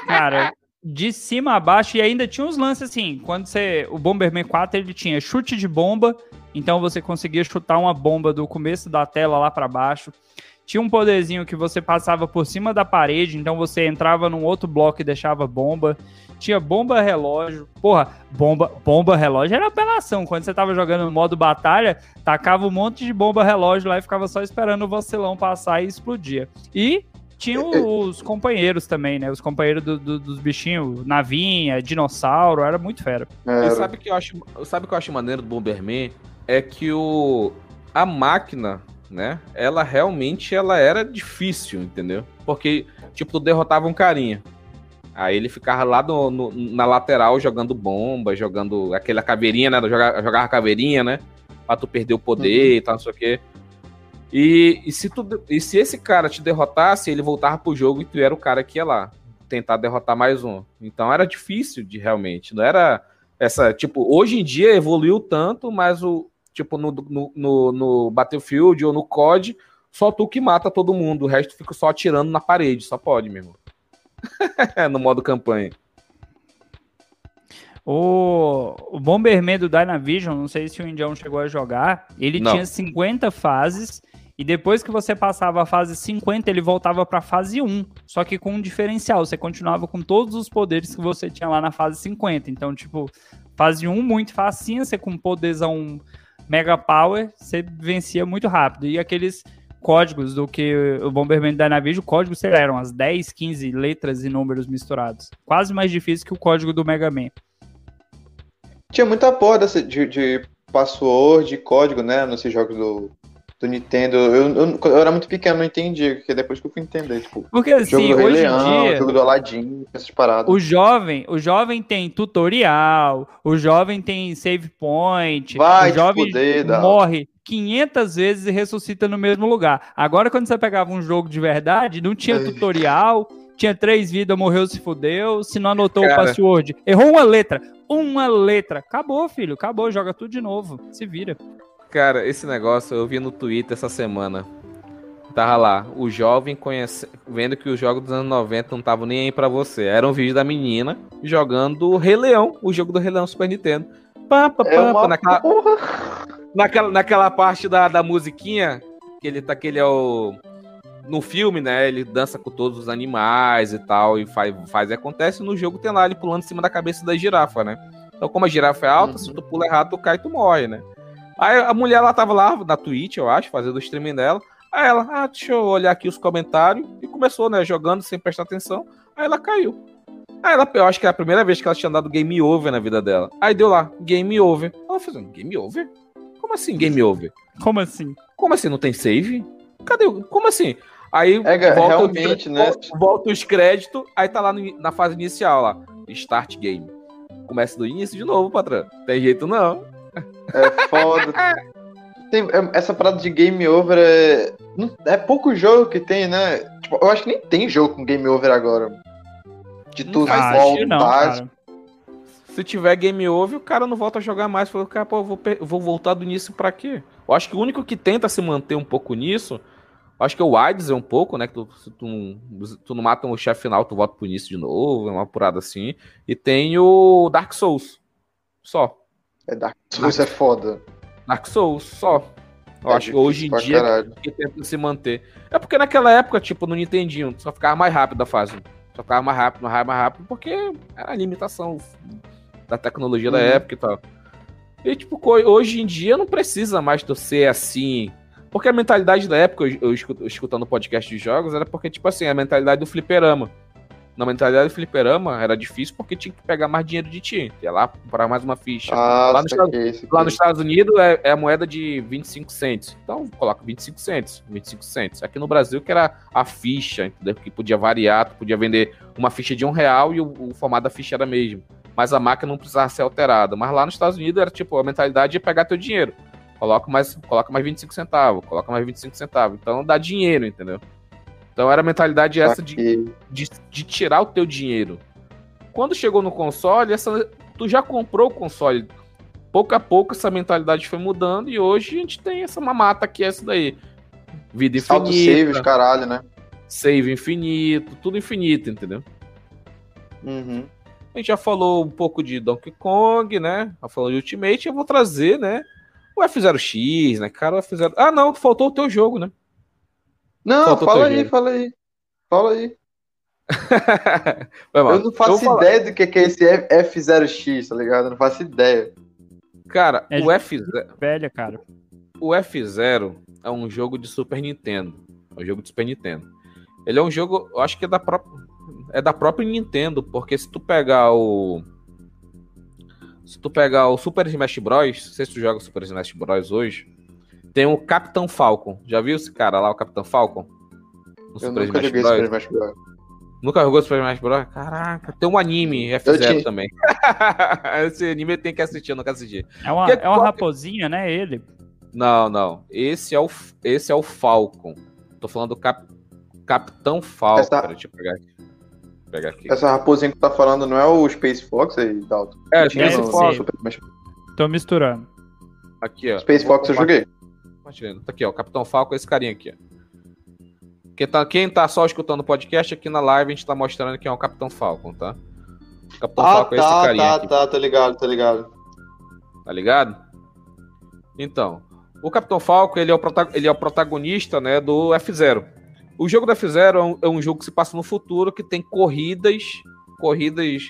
Cara, de cima a baixo, e ainda tinha uns lances assim, quando você. O Bomberman 4 ele tinha chute de bomba, então você conseguia chutar uma bomba do começo da tela lá para baixo. Tinha um poderzinho que você passava por cima da parede, então você entrava num outro bloco e deixava bomba. Tinha bomba relógio. Porra, bomba, bomba relógio era apelação. Quando você tava jogando no modo batalha, tacava um monte de bomba relógio lá e ficava só esperando o vacilão passar e explodia. E tinha os companheiros também, né? Os companheiros do, do, dos bichinhos, navinha, dinossauro, era muito fera. É. E sabe que eu acho, sabe que eu acho maneiro do Bomberman? É que o a máquina né? Ela realmente ela era difícil, entendeu? Porque, tipo, tu derrotava um carinha. Aí ele ficava lá no, no, na lateral jogando bomba, jogando aquela caveirinha, né? Jogava, jogava caveirinha, né? Pra tu perder o poder uhum. e tal, não sei o quê. E, e, se tu, e se esse cara te derrotasse, ele voltava pro jogo e tu era o cara que ia lá tentar derrotar mais um. Então era difícil de realmente. Não era essa. Tipo, hoje em dia evoluiu tanto, mas o. Tipo, no, no, no, no Battlefield ou no COD, só tu que mata todo mundo. O resto fica só atirando na parede. Só pode, meu irmão. no modo campanha. O, o Bomberman do Dynavision, não sei se o Indião chegou a jogar, ele não. tinha 50 fases e depois que você passava a fase 50, ele voltava para fase 1, só que com um diferencial, você continuava com todos os poderes que você tinha lá na fase 50. Então, tipo, fase 1 muito facinha, você com poderzão Mega Power, você vencia muito rápido. E aqueles códigos do que o Bomberman da Navijo, códigos eram as 10, 15 letras e números misturados. Quase mais difícil que o código do Mega Man. Tinha muita porra dessa, de, de password, de código, né, nesses jogos do, do Nintendo. Eu, eu, eu, era muito pequeno, não entendi, porque depois que eu fui entender, tipo, porque assim, jogo do hoje Leão, em dia, jogo do Aladdin, essas paradas. O jovem, o jovem tem tutorial, o jovem tem save point, Vai o jovem poder, morre 500 vezes e ressuscita no mesmo lugar. Agora quando você pegava um jogo de verdade, não tinha tutorial, tinha três vidas, morreu, se fudeu, se não anotou Cara. o password, errou uma letra, uma letra, acabou, filho, acabou, joga tudo de novo, se vira. Cara, esse negócio eu vi no Twitter essa semana. Tava lá, o jovem conhece... vendo que os jogos dos anos 90 não estavam nem aí pra você. Era um vídeo da menina jogando Rei Leão, o jogo do Rei Leão Super Nintendo. Pá, pá, é pá, naquela... naquela, naquela parte da, da musiquinha, que ele tá, que ele é o. No filme, né? Ele dança com todos os animais e tal, e faz, faz e acontece. No jogo tem lá ele pulando em cima da cabeça da girafa, né? Então, como a girafa é alta, uhum. se tu pula errado, tu cai e tu morre, né? Aí a mulher, ela tava lá na Twitch, eu acho, fazendo o streaming dela. Aí ela, ah, deixa eu olhar aqui os comentários. E começou, né, jogando sem prestar atenção. Aí ela caiu. Aí ela, eu acho que é a primeira vez que ela tinha dado game over na vida dela. Aí deu lá, game over. Ela fazendo, game over? Como assim game over? Como assim? Como assim, não tem save? Cadê? Como assim? Aí é, volta, realmente, né? volta os créditos, aí tá lá no, na fase inicial lá, start game. Começa do início de novo, patrão. Tem jeito não. É foda. Tem, é, essa parada de game over é. É pouco jogo que tem, né? Tipo, eu acho que nem tem jogo com game over agora. De tudo. Não, cara. Se tiver game over, o cara não volta a jogar mais. Falou, cara, pô, eu vou, vou voltar do início pra quê? Eu acho que o único que tenta se manter um pouco nisso, acho que é o Wides é um pouco, né? Que tu, se tu, tu não mata o chefe final, tu volta pro início de novo, é uma apurada assim. E tem o Dark Souls. Só. É Dark Souls Dark... é foda. Dark Souls, só. Eu é acho que hoje em dia que tenta se manter. É porque naquela época, tipo, no Nintendinho, só ficava mais rápido a fase. Só ficava mais rápido, mais rápido, mais rápido, porque era a limitação da tecnologia uhum. da época e tal. E, tipo, hoje em dia não precisa mais de ser assim. Porque a mentalidade da época, eu, eu escutando podcast de jogos, era porque, tipo assim, a mentalidade do fliperama na mentalidade do fliperama era difícil porque tinha que pegar mais dinheiro de ti. Ia lá comprar mais uma ficha. Ah, lá, nos Estados, lá nos Estados Unidos é, é, a moeda de 25 cents. Então coloca 25 cents. 25 cents. Aqui no Brasil que era a ficha, entendeu? Que podia variar, tu podia vender uma ficha de um real e o, o formato da ficha era mesmo. Mas a máquina não precisava ser alterada. Mas lá nos Estados Unidos era tipo, a mentalidade é pegar teu dinheiro. Coloca mais, coloca mais 25 centavos, coloca mais 25 centavos. Então dá dinheiro, entendeu? Então era a mentalidade essa de, de, de, tirar o teu dinheiro. Quando chegou no console, essa, tu já comprou o console. Pouco a pouco essa mentalidade foi mudando e hoje a gente tem essa mamata que é essa daí. Vida infinita. Auto save, caralho, né? Save infinito, tudo infinito, entendeu? Uhum. A gente já falou um pouco de Donkey Kong, né? Já falou de Ultimate, eu vou trazer, né? O F0X, né, cara? O F0... Ah, não, faltou o teu jogo, né? Não, fala aí, fala aí. Fala aí. eu não faço eu ideia do que é esse F0X, tá ligado? Eu não faço ideia. Cara, é o F0. Velha, cara. O F0 é um jogo de Super Nintendo. É um jogo de Super Nintendo. Ele é um jogo, eu acho que é da própria. É da própria Nintendo, porque se tu pegar o. Se tu pegar o Super Smash Bros. Não sei se tu joga Super Smash Bros. hoje. Tem o Capitão Falcon. Já viu esse cara lá, o Capitão Falcon? No eu Super nunca Smash joguei Bros. Super Smash Bros. Nunca jogou Super Smash Bros? Caraca, tem um anime F0 também. esse anime tem que assistir, eu nunca assisti. É uma, é uma raposinha, né, ele? Não, não. Esse é o, esse é o Falcon. Tô falando do Cap, Capitão Falcon. Essa- Pera, deixa eu pegar aqui. Pegar aqui. Essa raposinha que tu tá falando não é o Space Fox aí, Dalton? É, Space no Fox. Super Tô misturando. Aqui, ó. Space Fox eu joguei. Compartilhando. Tá aqui, ó. Capitão Falcon, esse carinha aqui, ó. Quem tá, quem tá só escutando o podcast, aqui na live a gente tá mostrando que é o Capitão Falcon, tá? O Capitão Ah, Falcon é esse tá, carinha tá, aqui, tá, tá ligado, tá ligado. tá ligado? Então, o Capitão Falcon, ele é o, ele é o protagonista, né, do F-Zero. O jogo do F-Zero é um, é um jogo que se passa no futuro, que tem corridas, corridas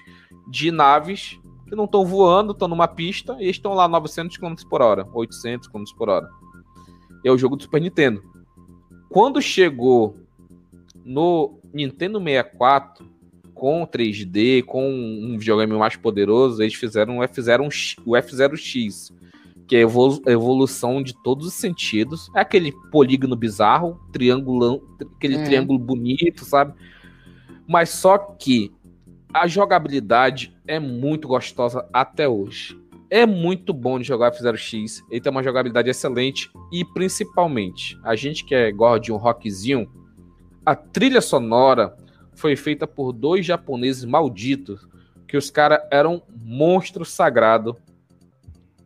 de naves que não estão voando, estão numa pista e estão lá 900 km por hora, 800 km por hora. É o jogo do Super Nintendo. Quando chegou no Nintendo 64, com 3D, com um videogame mais poderoso, eles fizeram o F-Zero, o F-Zero-X, que é a evolu- a evolução de todos os sentidos. É aquele polígono bizarro, triangulão, aquele Uhum. triângulo bonito, sabe? Mas só que a jogabilidade é muito gostosa até hoje. É muito bom de jogar F-Zero-X. Ele tem uma jogabilidade excelente e, principalmente, a gente que é gosta de um rockzinho, a trilha sonora foi feita por dois japoneses malditos, que os caras eram monstros sagrados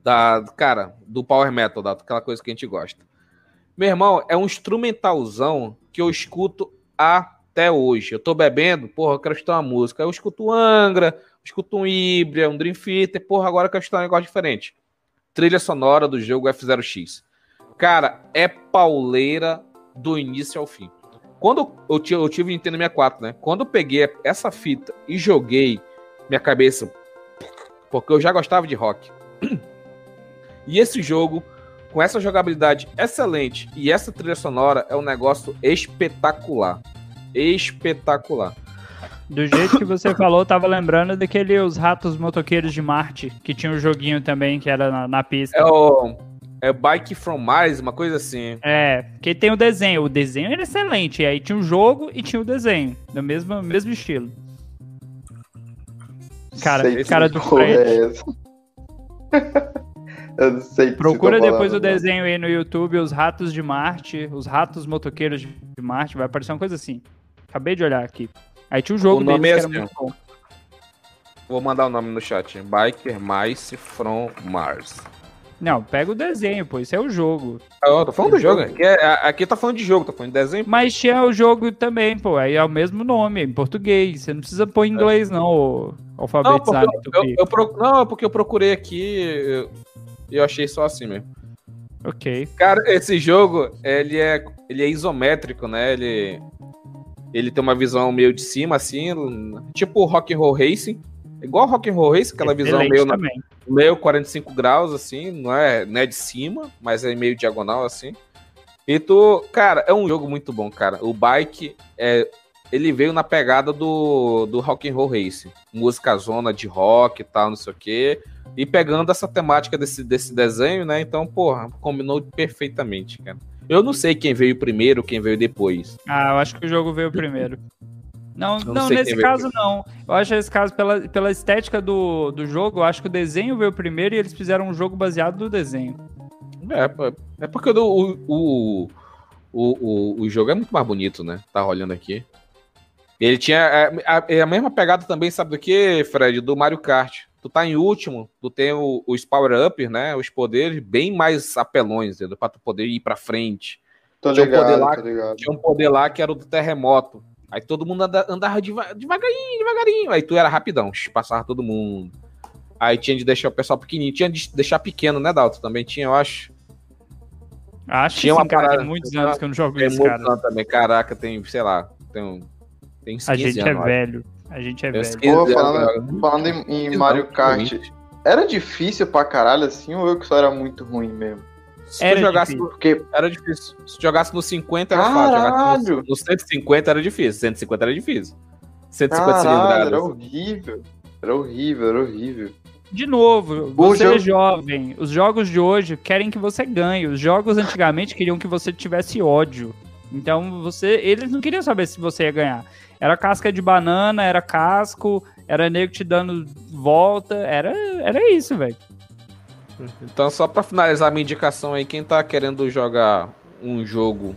da, cara, do power metal, da, aquela coisa que a gente gosta. Meu irmão, é um instrumentalzão que eu escuto até hoje. Eu tô bebendo, porra, eu quero escutar uma música. Eu escuto Angra, escuto um Ibria, um Dream Theater, porra, agora eu quero escutar um negócio diferente. Trilha sonora do jogo F0X. Cara, é pauleira do início ao fim. Quando eu, ti- eu tive Nintendo 64, né? Quando eu peguei essa fita e joguei, minha cabeça. Porque eu já gostava de rock. E esse jogo, com essa jogabilidade excelente e essa trilha sonora, é um negócio espetacular. Espetacular. Do jeito que você falou, eu tava lembrando daquele Os Ratos Motoqueiros de Marte, que tinha um joguinho também que era na, na pista. É o. É Bike from Mars, uma coisa assim. É, que tem o desenho. O desenho era excelente. E aí tinha o jogo e tinha o desenho. Do mesmo, mesmo estilo. Cara, Sei cara do Fred. é essa. Eu não sei Procura depois o falando, desenho aí no YouTube, Os Ratos de Marte, Os Ratos Motoqueiros de Marte. Vai aparecer uma coisa assim. Acabei de olhar aqui. Aí tinha o jogo O nome deles é que era assim, muito bom. Vou mandar o nome no chat. Biker Mice from Mars. Não, pega o desenho, pô. Isso é o jogo. Ah, eu tô falando do jogo. Aqui, é- aqui tá falando de jogo, tá falando de desenho. Mas tinha o jogo também, pô. Aí é o mesmo nome, em português. Você não precisa pôr em inglês, não, ô Não, porque alfabetizado. eu, eu, eu pro- não, é porque eu procurei aqui e eu, eu achei só assim mesmo. Ok. Cara, esse jogo, ele é, ele é isométrico, né? Ele, ele tem uma visão meio de cima, assim, tipo Rock and Roll Racing. Igual Rock and Roll Racing, aquela visão Excelente meio, na- também. meio 45 graus, assim, não é, não é de cima, mas é meio diagonal, assim. E tu, cara, é um jogo muito bom, cara. O Bike, é, ele veio na pegada do, do Rock and Roll Racing. Música zona de rock e tal, não sei o quê. E pegando essa temática desse, desse desenho, né? Então, porra, combinou perfeitamente, cara. Eu não sei quem veio primeiro, quem veio depois. Ah, eu acho que o jogo veio primeiro. Não, não não, nesse caso não. Eu acho nesse caso, pela, pela estética do, do jogo, eu acho que o desenho veio primeiro e eles fizeram um jogo baseado no desenho. É, pô, é porque o, o, o, o, jogo é muito mais bonito, né? Tá olhando aqui. Ele tinha é, a, é a mesma pegada também, sabe do que, Fred? Do Mario Kart. Tu tá em último, tu tem o- os power-up, né? Os poderes bem mais apelões, entendeu? Pra tu poder ir pra frente. Tô Tinha um poder ligado, lá- tô ligado. Tinha um poder lá que era o do terremoto. Aí todo mundo anda- andava deva- devagarinho, devagarinho. Aí tu era rapidão, passava todo mundo. Aí tinha de deixar o pessoal pequenininho. Tinha de deixar pequeno, né, Dalton? Também tinha, eu acho. Acho Tinha que uma sim, cara. parada- Tem muitos tinha anos que eu não jogo Tem muito cara. também. Caraca, tem, sei lá, tem, um- tem uns 15 A gente é anos. eu acho. A gente é uns velho. 15 Pô, falando- eu- Falando em, em Mario Kart, 20. era difícil pra caralho assim ou eu que só era muito ruim mesmo? Se Era tu jogasse difícil. no, Porque, era difícil. Se tu jogasse no 50 era fácil. Caralho! no, no 150 era difícil. 150 era difícil. 150 caralho, era cilindradas. horrível. Era horrível, era horrível. De novo, você jogo- é jovem. Os jogos de hoje querem que você ganhe. Os jogos antigamente queriam que você tivesse ódio. Então você, eles não queriam saber se você ia ganhar. Era casca de banana, era casco, era nego te dando volta, era, era isso, velho. Então, só pra finalizar a minha indicação aí, quem tá querendo jogar um jogo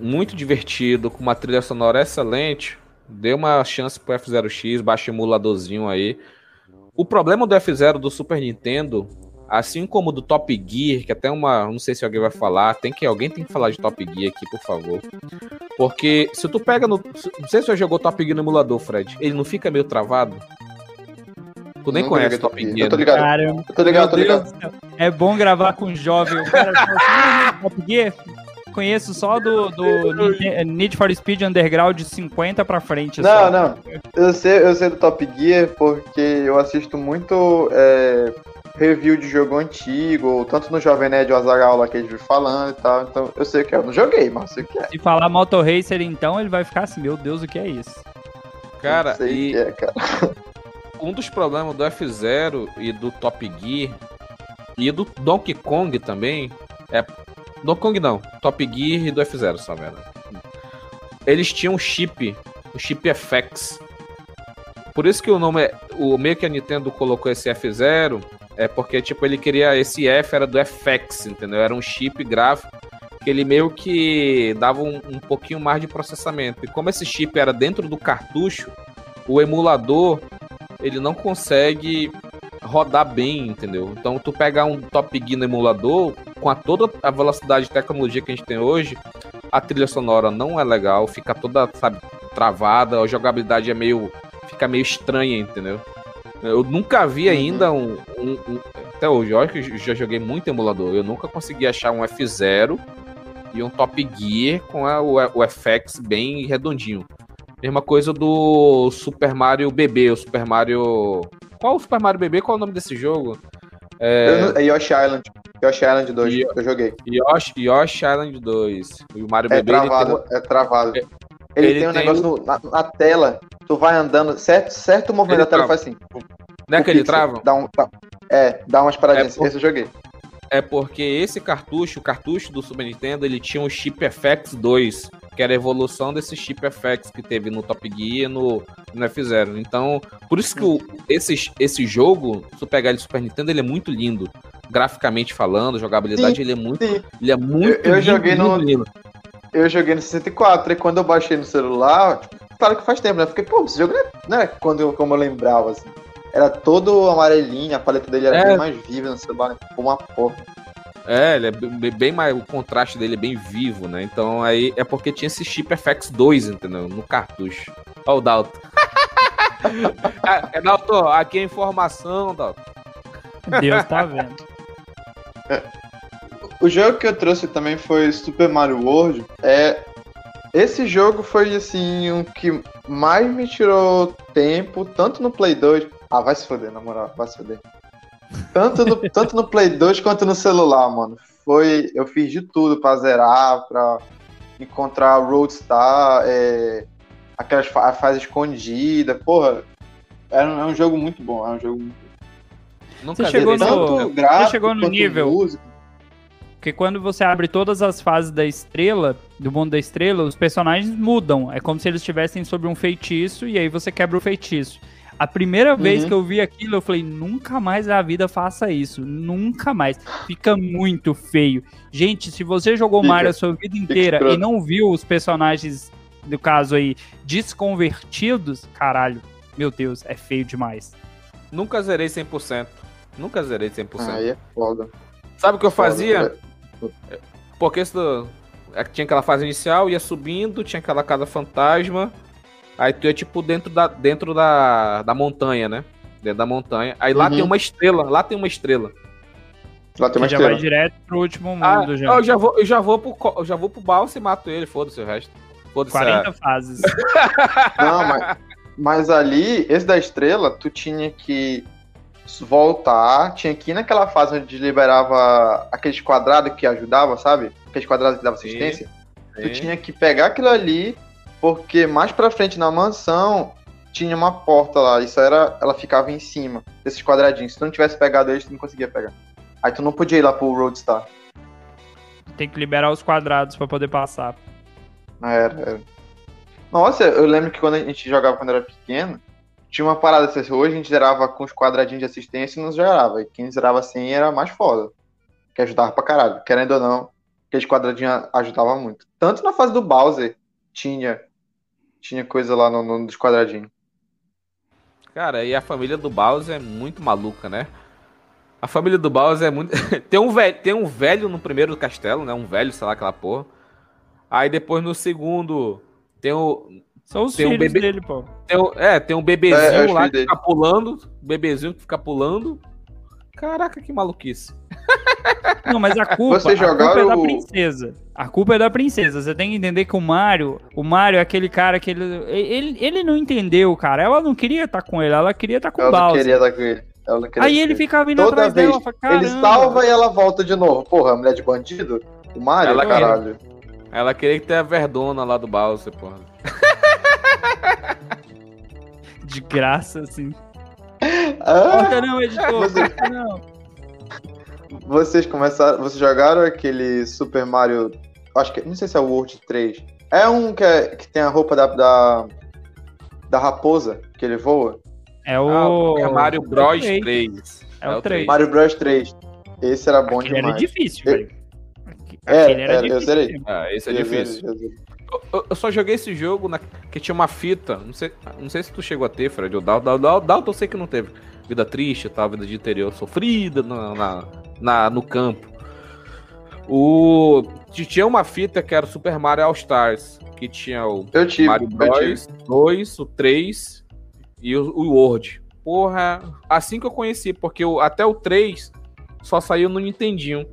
muito divertido, com uma trilha sonora excelente, dê uma chance pro F0X, baixa emuladorzinho aí. O problema do F0 do Super Nintendo, assim como do Top Gear, que até uma, não sei se alguém vai falar, tem que alguém tem que falar de Top Gear aqui, por favor. Porque se tu pega no, não sei se você jogou Top Gear no emulador, Fred, ele não fica meio travado? Tu nem Nunca conhece Top Top Gear. Gear. Eu tô né? ligado. Cara, Eu tô ligado, meu tô ligado. É bom gravar com jovem. O cara fala assim, "Ah, Top Gear, conheço só do, do Need for Speed Underground 50 pra frente. Não, só. não. Eu sei, eu sei do Top Gear porque eu assisto muito é, review de jogo antigo, tanto no Jovem Nerd Azaghal lá que a gente vive falando e tal. Então eu sei o que é. Eu não joguei, mas sei o que é. Se falar Motor Racer, então, ele vai ficar assim, meu Deus, o que é isso? Cara, Eu sei o e que é, cara. um dos problemas do F0 e do Top Gear e do Donkey Kong também é Donkey Kong não, Top Gear e do F0 só, velho. Eles tinham um chip, o chip FX. Por isso que o nome é, o meio que a Nintendo colocou esse F0 é porque tipo ele queria esse F era do FX, entendeu? Era um chip gráfico que ele meio que dava um, um pouquinho mais de processamento. E como esse chip era dentro do cartucho, o emulador ele não consegue rodar bem, entendeu? Então tu pegar um Top Gear no emulador, com a toda a velocidade de tecnologia que a gente tem hoje, a trilha sonora não é legal, fica toda, sabe, travada, a jogabilidade é meio fica meio estranha, entendeu? Eu nunca vi ainda um, um- um- até hoje, olha que eu já joguei muito emulador, eu nunca consegui achar um F0 e um Top Gear com a- o, o FX bem redondinho. Mesma coisa do Super Mario BB, o Super Mario. Qual o Super Mario BB? Qual é o nome desse jogo? Eu não- É Yoshi Island. Yoshi Island 2 E- que eu joguei. Yoshi, Yoshi Island 2. E o Mario É BB ele tem travado, é travado. É- Ele, ele tem um tem negócio na, na tela, tu vai andando, certo, certo movimento Ele da tela trava. faz assim. Não é que ele trava? Dá um, dá- é, dá umas paradinhas. É por- Esse eu joguei. É porque esse cartucho, o cartucho do Super Nintendo, ele tinha o chip FX 2, que era a evolução desse chip FX que teve no Top Gear e no, no F0. Então, por isso que o, esse, esse jogo, se tu pegar ele do Super Nintendo, ele é muito lindo. Graficamente falando, jogabilidade, Sim, ele é muito, sim. ele é muito Eu- eu lindo, joguei no- lindo. Eu joguei no 64 e quando eu baixei no celular, tipo, claro que faz tempo, né? Eu Fiquei, pô, esse jogo não é- não era quando eu, como eu lembrava, assim. Era todo amarelinho, a paleta dele era É. bem mais viva no celular, né? Ficou uma porra. É, ele é bem, bem mais. O contraste dele é bem vivo, né? Então aí é porque tinha esse chip FX2, entendeu? No cartucho. Ó, o Dalton. Ah, é, Dalton, aqui é informação, Dalton. Deus tá vendo. O jogo que eu trouxe também foi Super Mario World. É, esse jogo foi assim um que mais me tirou tempo, tanto no Play 2. Ah, vai se foder, na moral, vai se foder. Tanto no, tanto no Play 2 quanto no celular, mano. Foi, eu fiz de tudo pra zerar, pra encontrar o Roadstar, é, aquelas fa fase escondida. Porra, é um, é um jogo muito bom, é um jogo muito Nunca Você chegou no- tanto gráfico chegou no nível? música. Porque quando você abre todas as fases da estrela, do mundo da estrela, os personagens mudam. É como se eles estivessem sobre um feitiço e aí você quebra o feitiço. A primeira vez Uhum. que eu vi aquilo, eu falei, nunca mais na vida faça isso. Nunca mais. Fica muito feio. Gente, se você jogou Fica. Mario a sua vida inteira e não viu os personagens, no caso aí, desconvertidos, caralho, meu Deus, é feio demais. Nunca zerei 100%. Nunca zerei 100%. Aí é foda. Sabe o que eu Foda, fazia? velho. Porque isso, é tinha aquela fase inicial, ia subindo, tinha aquela casa fantasma. Aí tu ia tipo dentro da, dentro da, da montanha, né? Dentro da montanha. Aí lá Uhum. tem uma estrela, lá tem uma estrela. Lá tem uma Que já vai estrela. direto pro último Ah, mundo já. eu já vou, eu já vou pro, eu já vou pro balsa e mato ele, foda-se o resto. Foda-se. 40 a- fases. Não, mas, mas ali, esse da estrela, tu tinha que voltar, tinha que ir naquela fase onde liberava aqueles quadrados que ajudavam, sabe? Aqueles quadrados que davam Sim. assistência. Tu Sim. tinha que pegar aquilo ali, porque mais pra frente na mansão tinha uma porta lá. Isso era. Ela ficava em cima desses quadradinhos. Se tu não tivesse pegado eles, tu não conseguia pegar. Aí tu não podia ir lá pro Roadstar. Tem que liberar os quadrados pra poder passar. Ah, Era, era. Nossa, eu lembro que quando a gente jogava quando era pequeno, tinha uma parada assim, hoje a gente zerava com os quadradinhos de assistência e não zerava. E quem zerava assim era mais foda. Que ajudava pra caralho. Querendo ou não, aqueles quadradinhos ajudavam muito. Tanto na fase do Bowser tinha, tinha coisa lá no, no dos quadradinhos. Cara, e a família do Bowser é muito maluca, né? A família do Bowser é muito. tem, um velho, tem um velho no primeiro castelo, né? Um velho, sei lá, aquela porra. Aí depois no segundo tem o. São os Tem um filhos bebê- dele, pô. Tem o- é, tem um bebezinho É, é lá que fica pulando. Bebezinho que fica pulando. Caraca, que maluquice. Não, mas a culpa, Vocês a culpa é da o- princesa. A culpa é da princesa. Você tem que entender que o Mario, o Mario é aquele cara que ele, ele, ele não entendeu, cara. Ela não queria estar com ele, ela queria estar com o Ela não Bowser. queria dar com ele. Ela não queria Aí ele com ficava indo Toda atrás vez dela, fala, Ele salva e ela volta de novo. Porra, mulher de bandido? O Mario, Ela caralho. Ela queria que tenha a verdona lá do Bowser, porra. De graça, assim. Ah, Corta não, editor, Você- corta não. vocês começaram. Vocês jogaram aquele Super Mario. Acho que. Não sei se é o World 3. É um que, é- que tem a roupa da, da. da raposa, que ele voa. É o... Ah, é Mario Bros três. 3. É o 3. Mario Bros 3. Esse era bom Aquele era demais. difícil, Eu- velho. É, Aquele era era, eu difícil. zerei. mesmo. Ah, esse é Eu zerei, difícil. eu zerei. Eu, eu só joguei esse jogo na, que tinha uma fita. Não sei, não sei se tu chegou a ter, Fred. O Dalton, Dalton, Dalton eu sei que não teve. Vida triste tal, vida de interior sofrida na, na, na- no campo. O, tinha uma fita que era o Super Mario All Stars. Que tinha o Eu tive. Mario. Bros 2, o 3 e o, o World. Porra, assim que eu conheci, porque o- até o 3 só saiu no Nintendinho.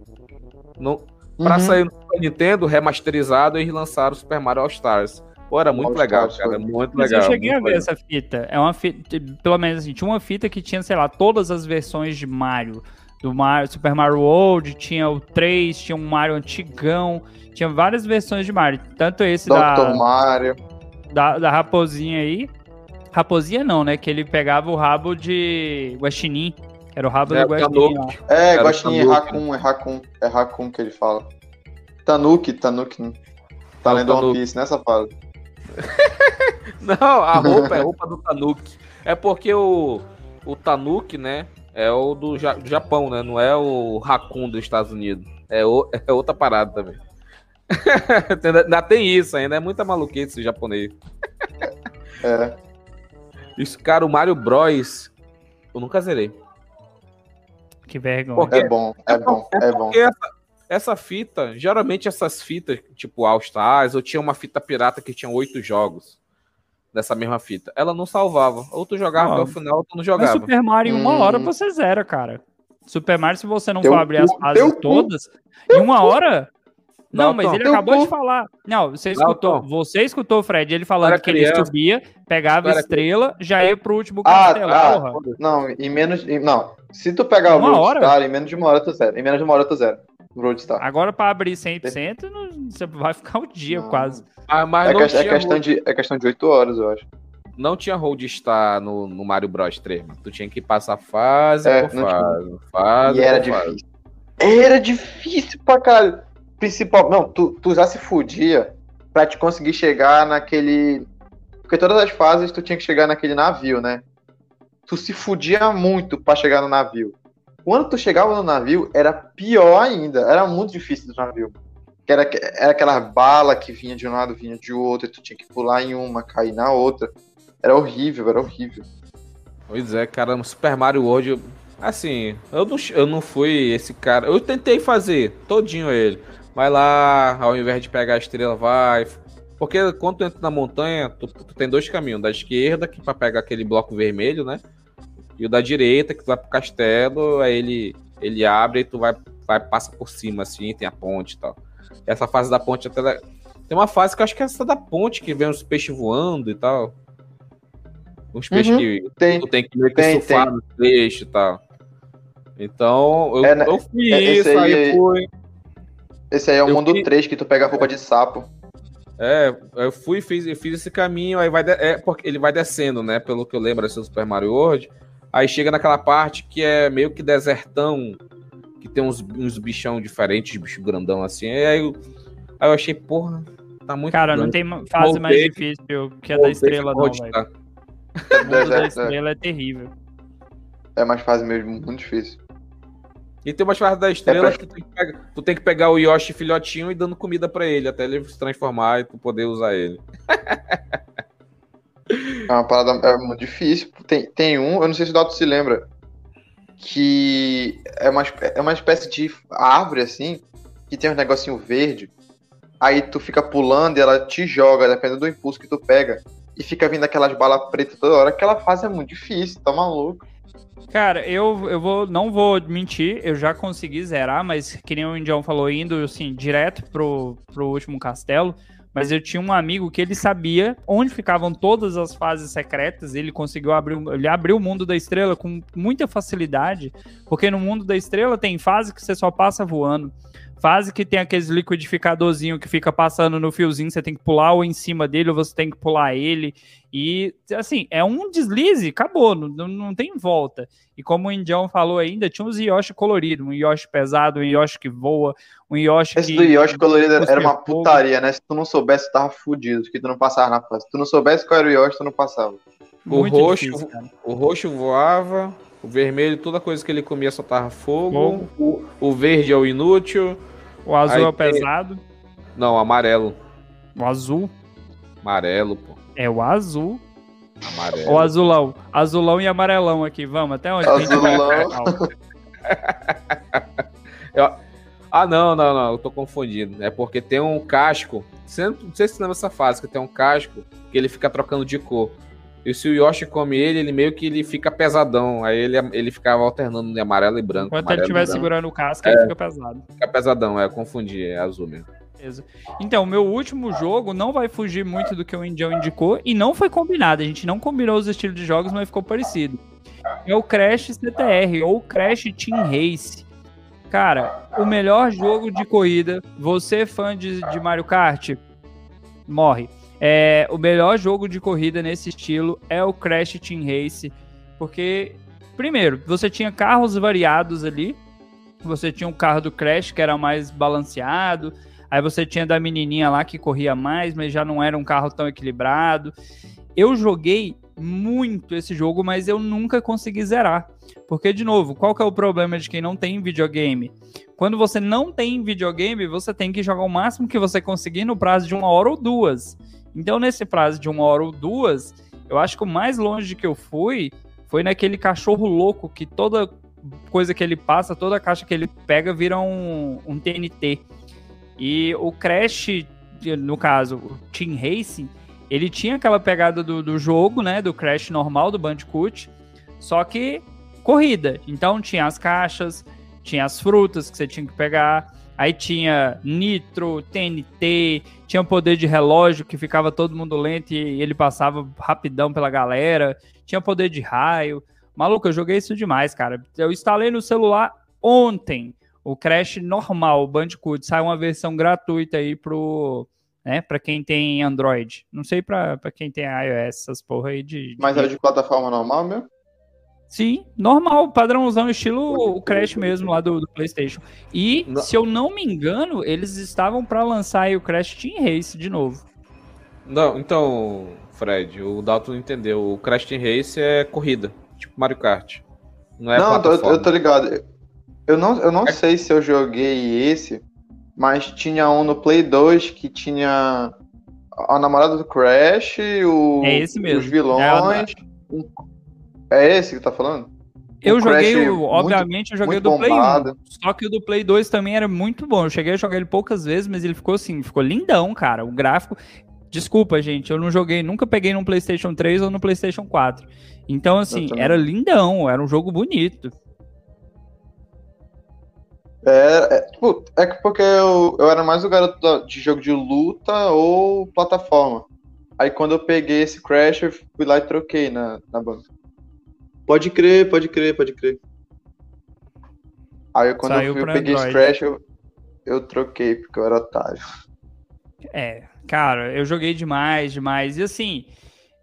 No, Pra Uhum. sair no Super Nintendo, remasterizado, eles lançaram o Super Mario All Stars. Pô, era muito All legal, Stars, cara. Muito Mas legal. eu cheguei a ver legal. essa fita. É uma fita, pelo menos assim, tinha uma fita que tinha, sei lá, todas as versões de Mario. Do Mario, Super Mario World, tinha o 3, tinha um Mario antigão, tinha várias versões de Mario. Tanto esse Dr. da, Mario. da, da raposinha aí. Raposinha não, né? Que ele pegava o rabo de Guaxinim. Era o rabo É, do o Guaxinim. É, Guaxinim, é. Raccoon, é Raccoon. É Raccoon que ele fala. Tanuki, Tanuki. Tá É lendo One. Piece nessa fase. Não, a roupa é roupa do Tanuki. É porque o, o Tanuki, né, é o do, Ja- do Japão, né? Não é o Raccoon dos Estados Unidos. É, o- é outra parada também. ainda, ainda tem isso, ainda é muita maluquice esse japonês. É. Isso, cara, o Mario Bros. Eu nunca zerei. Que vergonha. Porque- É bom, é bom, é bom. Porque essa, essa fita, geralmente essas fitas, tipo All Stars, ou tinha uma fita pirata que tinha oito jogos dessa mesma fita. Ela não salvava. Ou tu jogava Não, até o final, ou tu não Mas jogava. Super Mario, em uma Hum. hora você zera, cara. Super Mario, se você não Teu for abrir as fases todas, em uma hora. Não, mas ele acabou de falar. Não, você escutou, você escutou, Fred, ele falando Era que ele subia, pegava Era estrela, já ia pro último Ah, castelo, ah, porra. Não, em menos. não, se tu pegar o Uma hora? Roadstar, em menos de uma hora tu zero. Em menos de uma hora tu zero. Roadstar. Agora pra abrir 100%, não- você vai ficar o dia Não. quase. Ah, mas É, não, que- é tinha questão de, é questão de 8 horas, eu acho. não tinha hold star no, no Mario Bros 3, mano. Tu tinha que passar fase É, por fase. Fase E era fase. difícil. Era difícil pra caralho. Principal. Não, tu, tu já se fudia pra te conseguir chegar naquele. Porque todas as fases tu tinha que chegar naquele navio, né? Tu se fudia muito pra chegar no navio. Quando tu chegava no navio, era pior ainda. Era muito difícil do navio. Que era, era aquela bala que vinha de um lado, vinha de outro, e tu tinha que pular em uma, cair na outra. Era horrível, era horrível. Pois é, cara, no Super Mario World, assim, eu não, eu não fui esse cara. Eu tentei fazer todinho ele. Vai lá, ao invés de pegar a estrela, vai. Porque quando tu entra na montanha, tu, tu tem dois caminhos. Da esquerda, que é pra pegar aquele bloco vermelho, né? E o da direita, que tu vai pro castelo, aí ele, ele abre e tu vai, vai passa por cima, assim, tem a ponte e tal. Essa fase da ponte até. Tem uma fase que eu acho que é essa da ponte, que vem os peixes voando e tal. Uns peixes Uhum. que Tem. tu tem que meio que Tem, surfar no peixe e tal. Então, eu, É, né? eu fiz É, isso, aí, aí- fui. Esse aí é o Eu mundo que- 3, que tu pega a roupa de sapo. É, eu fui fiz, eu fiz esse caminho, aí vai. de- é, porque ele vai descendo, né? Pelo que eu lembro assim, Super Mario World. Aí chega naquela parte que é meio que desertão, que tem uns, uns bichão diferentes, bicho grandão assim. Aí eu, aí eu achei, porra, tá muito Cara, não grande. tem ma- fase mais Voltei. difícil que a da estrela, não, velho. tá. O mundo da é. estrela é terrível. É mais fácil mesmo, muito difícil. E tem umas fases da estrela É pra- que tu tem que, pegar, tu tem que pegar o Yoshi filhotinho e dando comida pra ele, até ele se transformar e tu poder usar ele. É uma parada é muito difícil. Tem, tem um, eu não sei se o Dalton se lembra, que é uma, é uma espécie de árvore assim, que tem um negocinho verde. Aí tu fica pulando e ela te joga, dependendo do impulso que tu pega. E fica vindo aquelas balas pretas toda hora. Aquela fase é muito difícil, tá maluco. Cara, eu, eu vou, não vou mentir, eu já consegui zerar, mas que nem o Indião falou, indo assim, direto pro, pro último castelo. Mas eu tinha um amigo que ele sabia onde ficavam todas as fases secretas. Ele conseguiu abrir, ele abriu o mundo da estrela com muita facilidade, porque no mundo da estrela tem fase que você só passa voando. Fase que tem aqueles liquidificadorzinho que fica passando no fiozinho, você tem que pular ou em cima dele, ou você tem que pular ele. E, assim, é um deslize, acabou, não, não, tem volta. E como o Indião falou ainda, tinha uns Yoshi coloridos, um Yoshi pesado, um Yoshi que voa, um Yoshi Esse que... do Yoshi colorido era uma fogo. putaria, né? Se tu não soubesse, tu tava fudido, porque tu não passava na fase. Se tu não soubesse qual era o Yoshi, tu não passava. O roxo- difícil. O roxo voava, o vermelho, toda coisa que ele comia soltava fogo. Fogo. O, o verde é o inútil. O azul Aí é o tem- pesado, Não, amarelo. o azul Amarelo, pô. é o azul, Amarelo. o azulão. Azulão e amarelão aqui, vamos, até onde? Azulão. Ah, não, não, não, eu tô confundindo. É porque tem um casco. Não não sei se você lembra dessa fase, que tem um casco que ele fica trocando de cor. E se o Yoshi come ele, ele meio que ele fica pesadão. Aí ele, ele ficava alternando de amarelo e branco. Enquanto ele estiver segurando o casco, ele fica pesado. Fica pesadão, é, eu confundi, é azul mesmo. Beleza. Então, o meu último jogo não vai fugir muito do que o Indião indicou e não foi combinado. A gente não combinou os estilos de jogos, mas ficou parecido. É o Crash CTR ou Crash Team Race. Cara, o melhor jogo de corrida. Você, fã de, de Mario Kart, morre. É, o melhor jogo de corrida nesse estilo é o Crash Team Race. Porque, primeiro, você tinha carros variados ali. Você tinha um carro do Crash que era mais balanceado. Aí você tinha da menininha lá que corria mais, mas já não era um carro tão equilibrado. Eu joguei muito esse jogo, mas eu nunca consegui zerar. Porque, de novo, qual que é o problema de quem não tem videogame? Quando você não tem videogame, você tem que jogar o máximo que você conseguir no prazo de uma hora ou duas. Então, nesse prazo de uma hora ou duas, eu acho que o mais longe que eu fui foi naquele cachorro louco que toda coisa que ele passa, toda caixa que ele pega vira um, um TNT. E o Crash, no caso, o Team Racing, ele tinha aquela pegada do, do jogo, né? Do Crash normal, do Bandicoot, só que corrida. Então tinha as caixas, tinha as frutas que você tinha que pegar, aí tinha nitro, TNT, tinha poder de relógio que ficava todo mundo lento e ele passava rapidão pela galera, tinha poder de raio. Maluco, eu joguei isso demais, cara. Eu instalei no celular ontem o Crash normal, o Bandicoot. Sai uma versão gratuita aí pro. Né, pra quem tem Android. Não sei pra, pra quem tem iOS, essas porra aí de. de- Mas é de plataforma normal mesmo? Sim, normal, padrãozão, estilo o Crash mesmo lá do, do PlayStation. E, Não. se eu não me engano, eles estavam pra lançar aí o Crash Team Race de novo. Não, então, Fred, o Dalton não entendeu. O Crash Team Race é corrida, tipo Mario Kart. Não é não, eu eu tô ligado. Eu não, eu não sei se eu joguei esse, mas tinha um no Play 2 que tinha a namorada do Crash, o, É esse mesmo. os vilões. um- É esse que tá falando? Eu O joguei, o, obviamente, eu joguei o muito do Play 1. bombado. Só que o do Play 2 também era muito bom. Eu cheguei a jogar ele poucas vezes, mas ele ficou assim, ficou lindão, cara. O gráfico. Desculpa, gente, eu não joguei, nunca peguei no PlayStation 3 ou no PlayStation 4. Então, assim, era lindão, era um jogo bonito. É, é, tipo, é que porque eu, eu era mais o garoto de jogo de luta ou plataforma. Aí quando eu peguei esse Crash, eu fui lá e troquei na, na banca. Pode crer, pode crer, pode crer. Aí quando Saiu eu, fui, eu peguei Android. Crash, eu, eu troquei, porque eu era otário. É, cara, eu joguei demais, demais. E assim,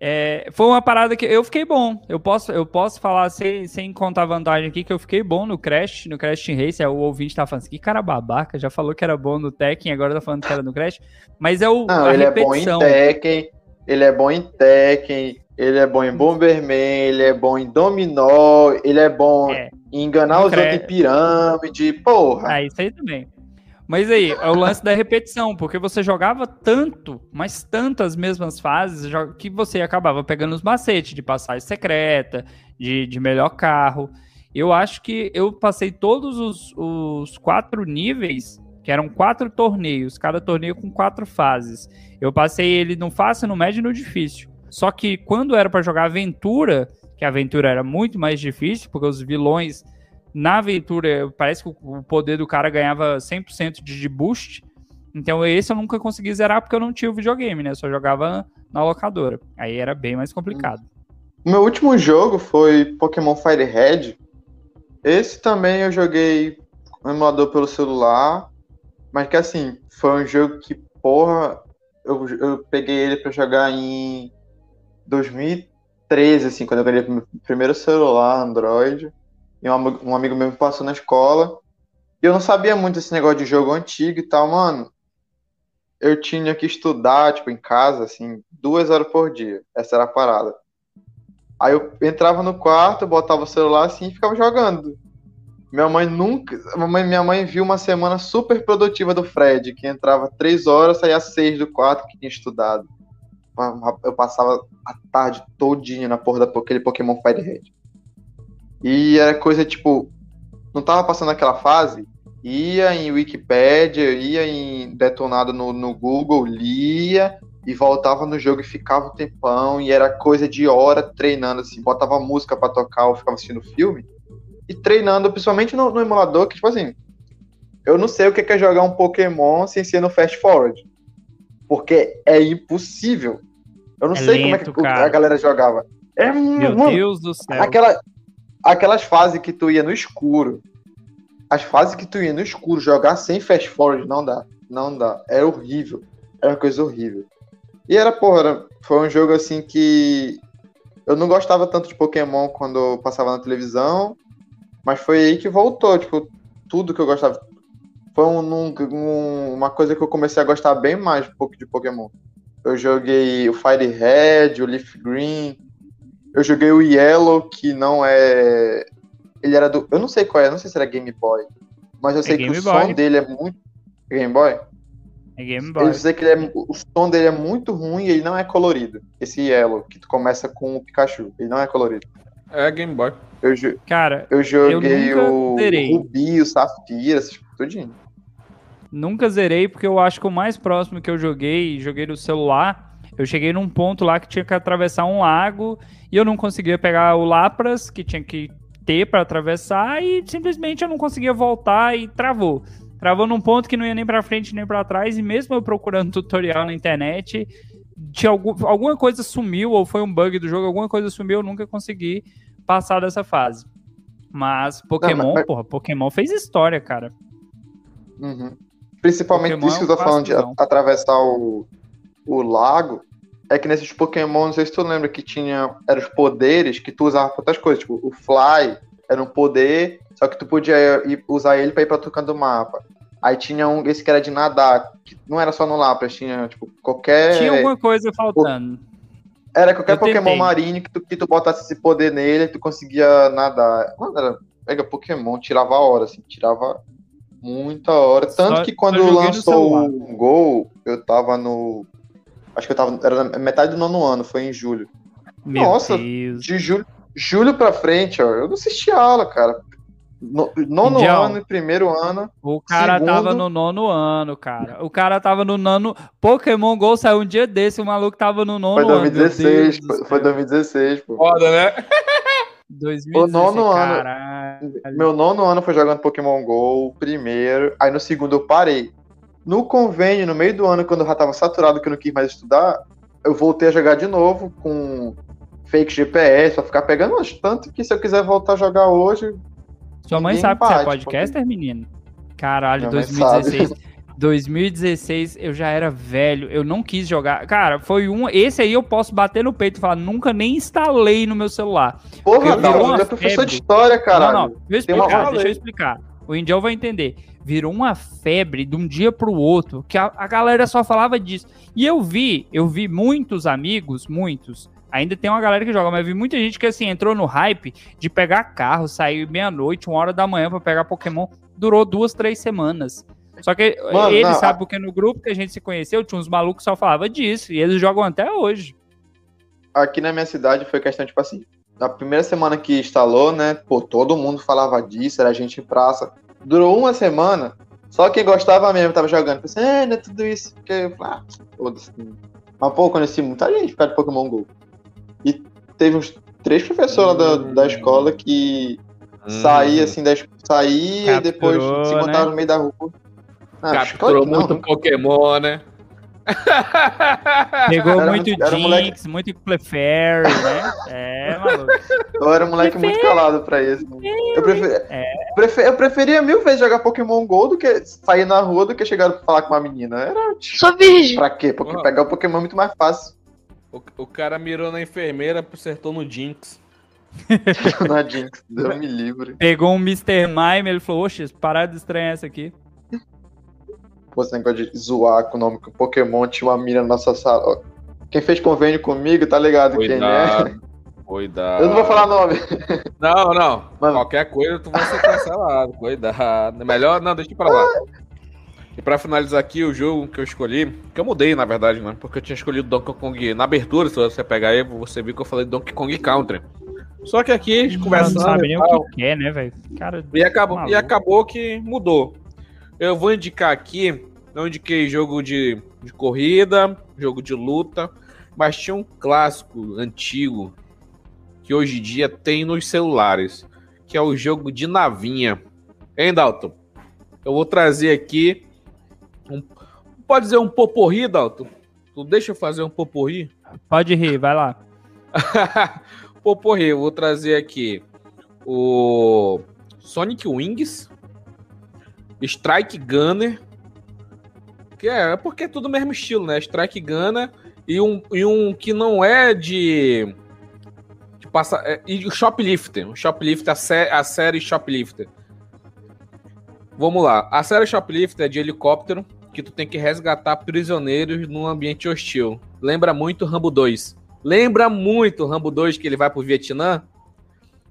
é, foi uma parada que eu fiquei bom. Eu posso, eu posso falar sem, sem contar vantagem aqui que eu fiquei bom no Crash, no Crash Team Race. É, o ouvinte tá falando assim, que cara babaca, já falou que era bom no Tekken, agora tá falando que era no Crash. Mas é o Não, a ele é bom em repetição. Tekken, ele é bom em Tekken, Ele é bom em Bomberman, ele é bom em Dominó, ele é bom É. em enganar os cre- outros em pirâmide, porra. Ah, isso aí também. Mas aí, é o lance da repetição, porque você jogava tanto, mas tanto as mesmas fases, que você acabava pegando os macetes de passagem secreta, de, de melhor carro. Eu acho que eu passei todos os, os quatro níveis, que eram quatro torneios, cada torneio com quatro fases. Eu passei ele no fácil, no médio e no difícil. Só que quando era pra jogar aventura, que a aventura era muito mais difícil, porque os vilões na aventura, parece que o- poder do cara ganhava 100% de boost. Então esse eu nunca consegui zerar porque eu não tinha o videogame, né? Eu só jogava na locadora. Aí era bem mais complicado. Meu último jogo foi Pokémon Fire Red. Esse também eu joguei no emulador pelo celular. Mas que assim, foi um jogo que, porra, eu, eu peguei ele pra jogar em 2013, assim, quando eu ganhei meu primeiro celular Android. E um, amigo- um amigo meu me passou na escola. E eu não sabia muito esse negócio de jogo antigo e tal, mano. Eu tinha que estudar, tipo, em casa, assim, duas horas por dia. Essa era a parada. Aí eu entrava no quarto, botava o celular assim e ficava jogando. Minha mãe nunca. Minha mãe, minha mãe viu uma semana super produtiva do Fred, que entrava três horas, saía seis do quarto que tinha estudado. Eu passava a tarde todinha na porra daquele Pokémon Fire Red. E era coisa tipo. Não tava passando aquela fase, ia em Wikipédia, ia em detonado no, no Google, lia, e voltava no jogo e ficava um tempão, e era coisa de hora treinando, assim, botava música pra tocar ou ficava assistindo filme, e treinando, principalmente no, no emulador, que tipo assim, eu não sei o que é jogar um Pokémon sem ser no Fast Forward, porque é impossível. Eu não É sei como é que lento, cara. a galera jogava. É, Meu mano, Deus do céu. Aquela, aquelas fases que tu ia no escuro. As fases que tu ia no escuro, jogar sem fast forward, não dá. Não dá. É horrível. Era uma coisa horrível. E era, porra, era- foi um jogo assim que. Eu não gostava tanto de Pokémon quando passava na televisão. Mas foi aí que voltou, tipo, tudo que eu gostava. Foi um- um- uma coisa que eu comecei a gostar bem mais um pouco de Pokémon. Eu joguei o Fire Red, o Leaf Green, eu joguei o Yellow, que não é. Ele era do. Eu não sei qual é, não sei se era Game Boy. Mas eu sei que Game o Boy. som dele é muito. Game Boy? É Game Eu Boy. sei que ele é, o som dele é muito ruim e ele não é colorido. Esse Yellow, que tu começa com o Pikachu. Ele não é colorido. É Game Boy. Eu, Cara, eu joguei nunca o zerei. Rubi, o Safira, essas tudinho. nunca zerei porque eu acho que o mais próximo que eu joguei, joguei no celular, eu cheguei num ponto lá que tinha que atravessar um lago e eu não conseguia pegar o Lapras que tinha que ter para atravessar e simplesmente eu não conseguia voltar e travou. Travou num ponto que não ia nem para frente nem para trás e mesmo eu procurando tutorial na internet, tinha algum, alguma coisa sumiu ou foi um bug do jogo, alguma coisa sumiu, eu nunca consegui passar dessa fase. Mas Pokémon, mas- porra, Pokémon fez história, cara. Uhum. Principalmente Pokémon isso que é eu tô um falando de classicão. a- atravessar o, o lago. É que nesses Pokémon, não sei se tu lembra que tinha. Eram os poderes que tu usava pra outras coisas. Tipo, o Fly era um poder, só que tu podia ir- usar ele pra ir pra outro canto do mapa. Aí tinha um, esse que era de nadar, que não era só no Lapras, tinha, tipo, qualquer. Tinha alguma coisa faltando. Era qualquer Eu Pokémon tentei. marinho que tu, que tu botasse esse poder nele, tu conseguia nadar. Mano, era. Pega Pokémon, tirava a hora, assim, tirava muita hora. Tanto Só- que quando lançou o Gol, eu tava no. Acho que eu tava. Era metade do nono ano, foi em julho. Meu Nossa, Deus. De julho, julho pra frente, ó, eu não assisti aula, cara. No- nono Indião. ano e primeiro ano. O cara Segundo- tava no nono ano, cara. O cara tava no nono. Pokémon GO saiu um dia desse, o maluco tava no nono Foi ano. meu 2016, Deus do foi, céu. foi 2016, pô. Foda, né? 2016, O nono ano- caralho. Meu nono ano foi jogando Pokémon GO, primeiro. Aí no segundo eu parei. No convênio, no meio do ano, quando eu já tava saturado, que eu não quis mais estudar, eu voltei a jogar de novo com fake GPS, pra ficar pegando mas Tanto que se eu quiser voltar a jogar hoje, Sua mãe sabe que você é bate, podcaster, menino? Caralho, Minha mãe 2016. 2016 eu já era velho, eu não quis jogar. Cara, foi um. Esse aí eu posso bater no peito e falar, nunca nem instalei no meu celular. porra, tu é professor febre. de história, caralho. Não, não, deixa eu explicar, deixa eu explicar. O Indião vai entender. virou uma febre de um dia pro outro, que a, a galera só falava disso. E eu vi, eu vi muitos amigos, muitos, Ainda tem uma galera que joga, mas vi muita gente que assim entrou no hype de pegar carro, sair meia-noite, uma hora da manhã para pegar Pokémon. Durou duas, três semanas. Só que Mano, ele não, sabe porque no grupo que a gente se conheceu, tinha uns malucos que só falavam disso. E eles jogam até hoje. Aqui na minha cidade foi questão, tipo assim, na primeira semana que instalou, né? Pô, todo mundo falava disso, era gente em praça. Durou uma semana, só quem gostava mesmo tava jogando. Pensei, é, não é tudo isso. Porque, ah, foda-se. Mas, pô, conheci muita gente por causa de Pokémon GO. E teve uns três professores da, da escola que hum. saía assim, da, saía e depois se encontrava né? no meio da rua. Ah, Capturou muito Pokémon, né? Pegou era muito Jinx, moleque... muito Clefairy, né? É, maluco. Eu era um moleque muito calado pra isso. Eu, prefer... é. prefer... eu preferia mil vezes jogar Pokémon GO do que sair na rua do que chegar pra falar com uma menina. Era. Sou virgem. Pra quê? Porque pegar o Pokémon é muito mais fácil. O, o cara mirou na enfermeira, acertou no Jinx. na Jinx, deu me livre. Pegou um Mr. Mime, ele falou, oxe, parar de estranhar essa aqui. Pô, esse negócio de zoar com o nome que o Pokémon tinha uma mina na nossa sala. Quem fez convênio comigo, tá ligado Cuidado. quem é. Cuidado. Eu não vou falar nome. Não, não. Mano. Qualquer coisa tu vai ser cancelado. Cuidado. Melhor, não, deixa pra lá. E para finalizar aqui, o jogo que eu escolhi, que eu mudei na verdade, né? Porque eu tinha escolhido Donkey Kong na abertura, se você pegar aí, você viu que eu falei Donkey Kong Country. Só que aqui a gente conversando. Não sabe nem o que é, né, velho? E acabou, e acabou que mudou. Eu vou indicar aqui, não indiquei jogo de, de corrida, jogo de luta, mas tinha um clássico antigo que hoje em dia tem nos celulares, que é o jogo de navinha. Hein, Dalton? Eu vou trazer aqui pode dizer um poporri, Dalton? Tu deixa eu fazer um poporri? Pode rir, vai lá. poporri, eu vou trazer aqui o Sonic Wings, Strike Gunner, que é, é porque é tudo o mesmo estilo, né? Strike Gunner e um, e um que não é de, de passa, é, e o Shoplifter, o Shoplifter, a, sé, a série Shoplifter. Vamos lá, a série Shoplifter é de helicóptero, que tu tem que resgatar prisioneiros num ambiente hostil. Lembra muito Rambo 2. Lembra muito Rambo 2 que ele vai pro Vietnã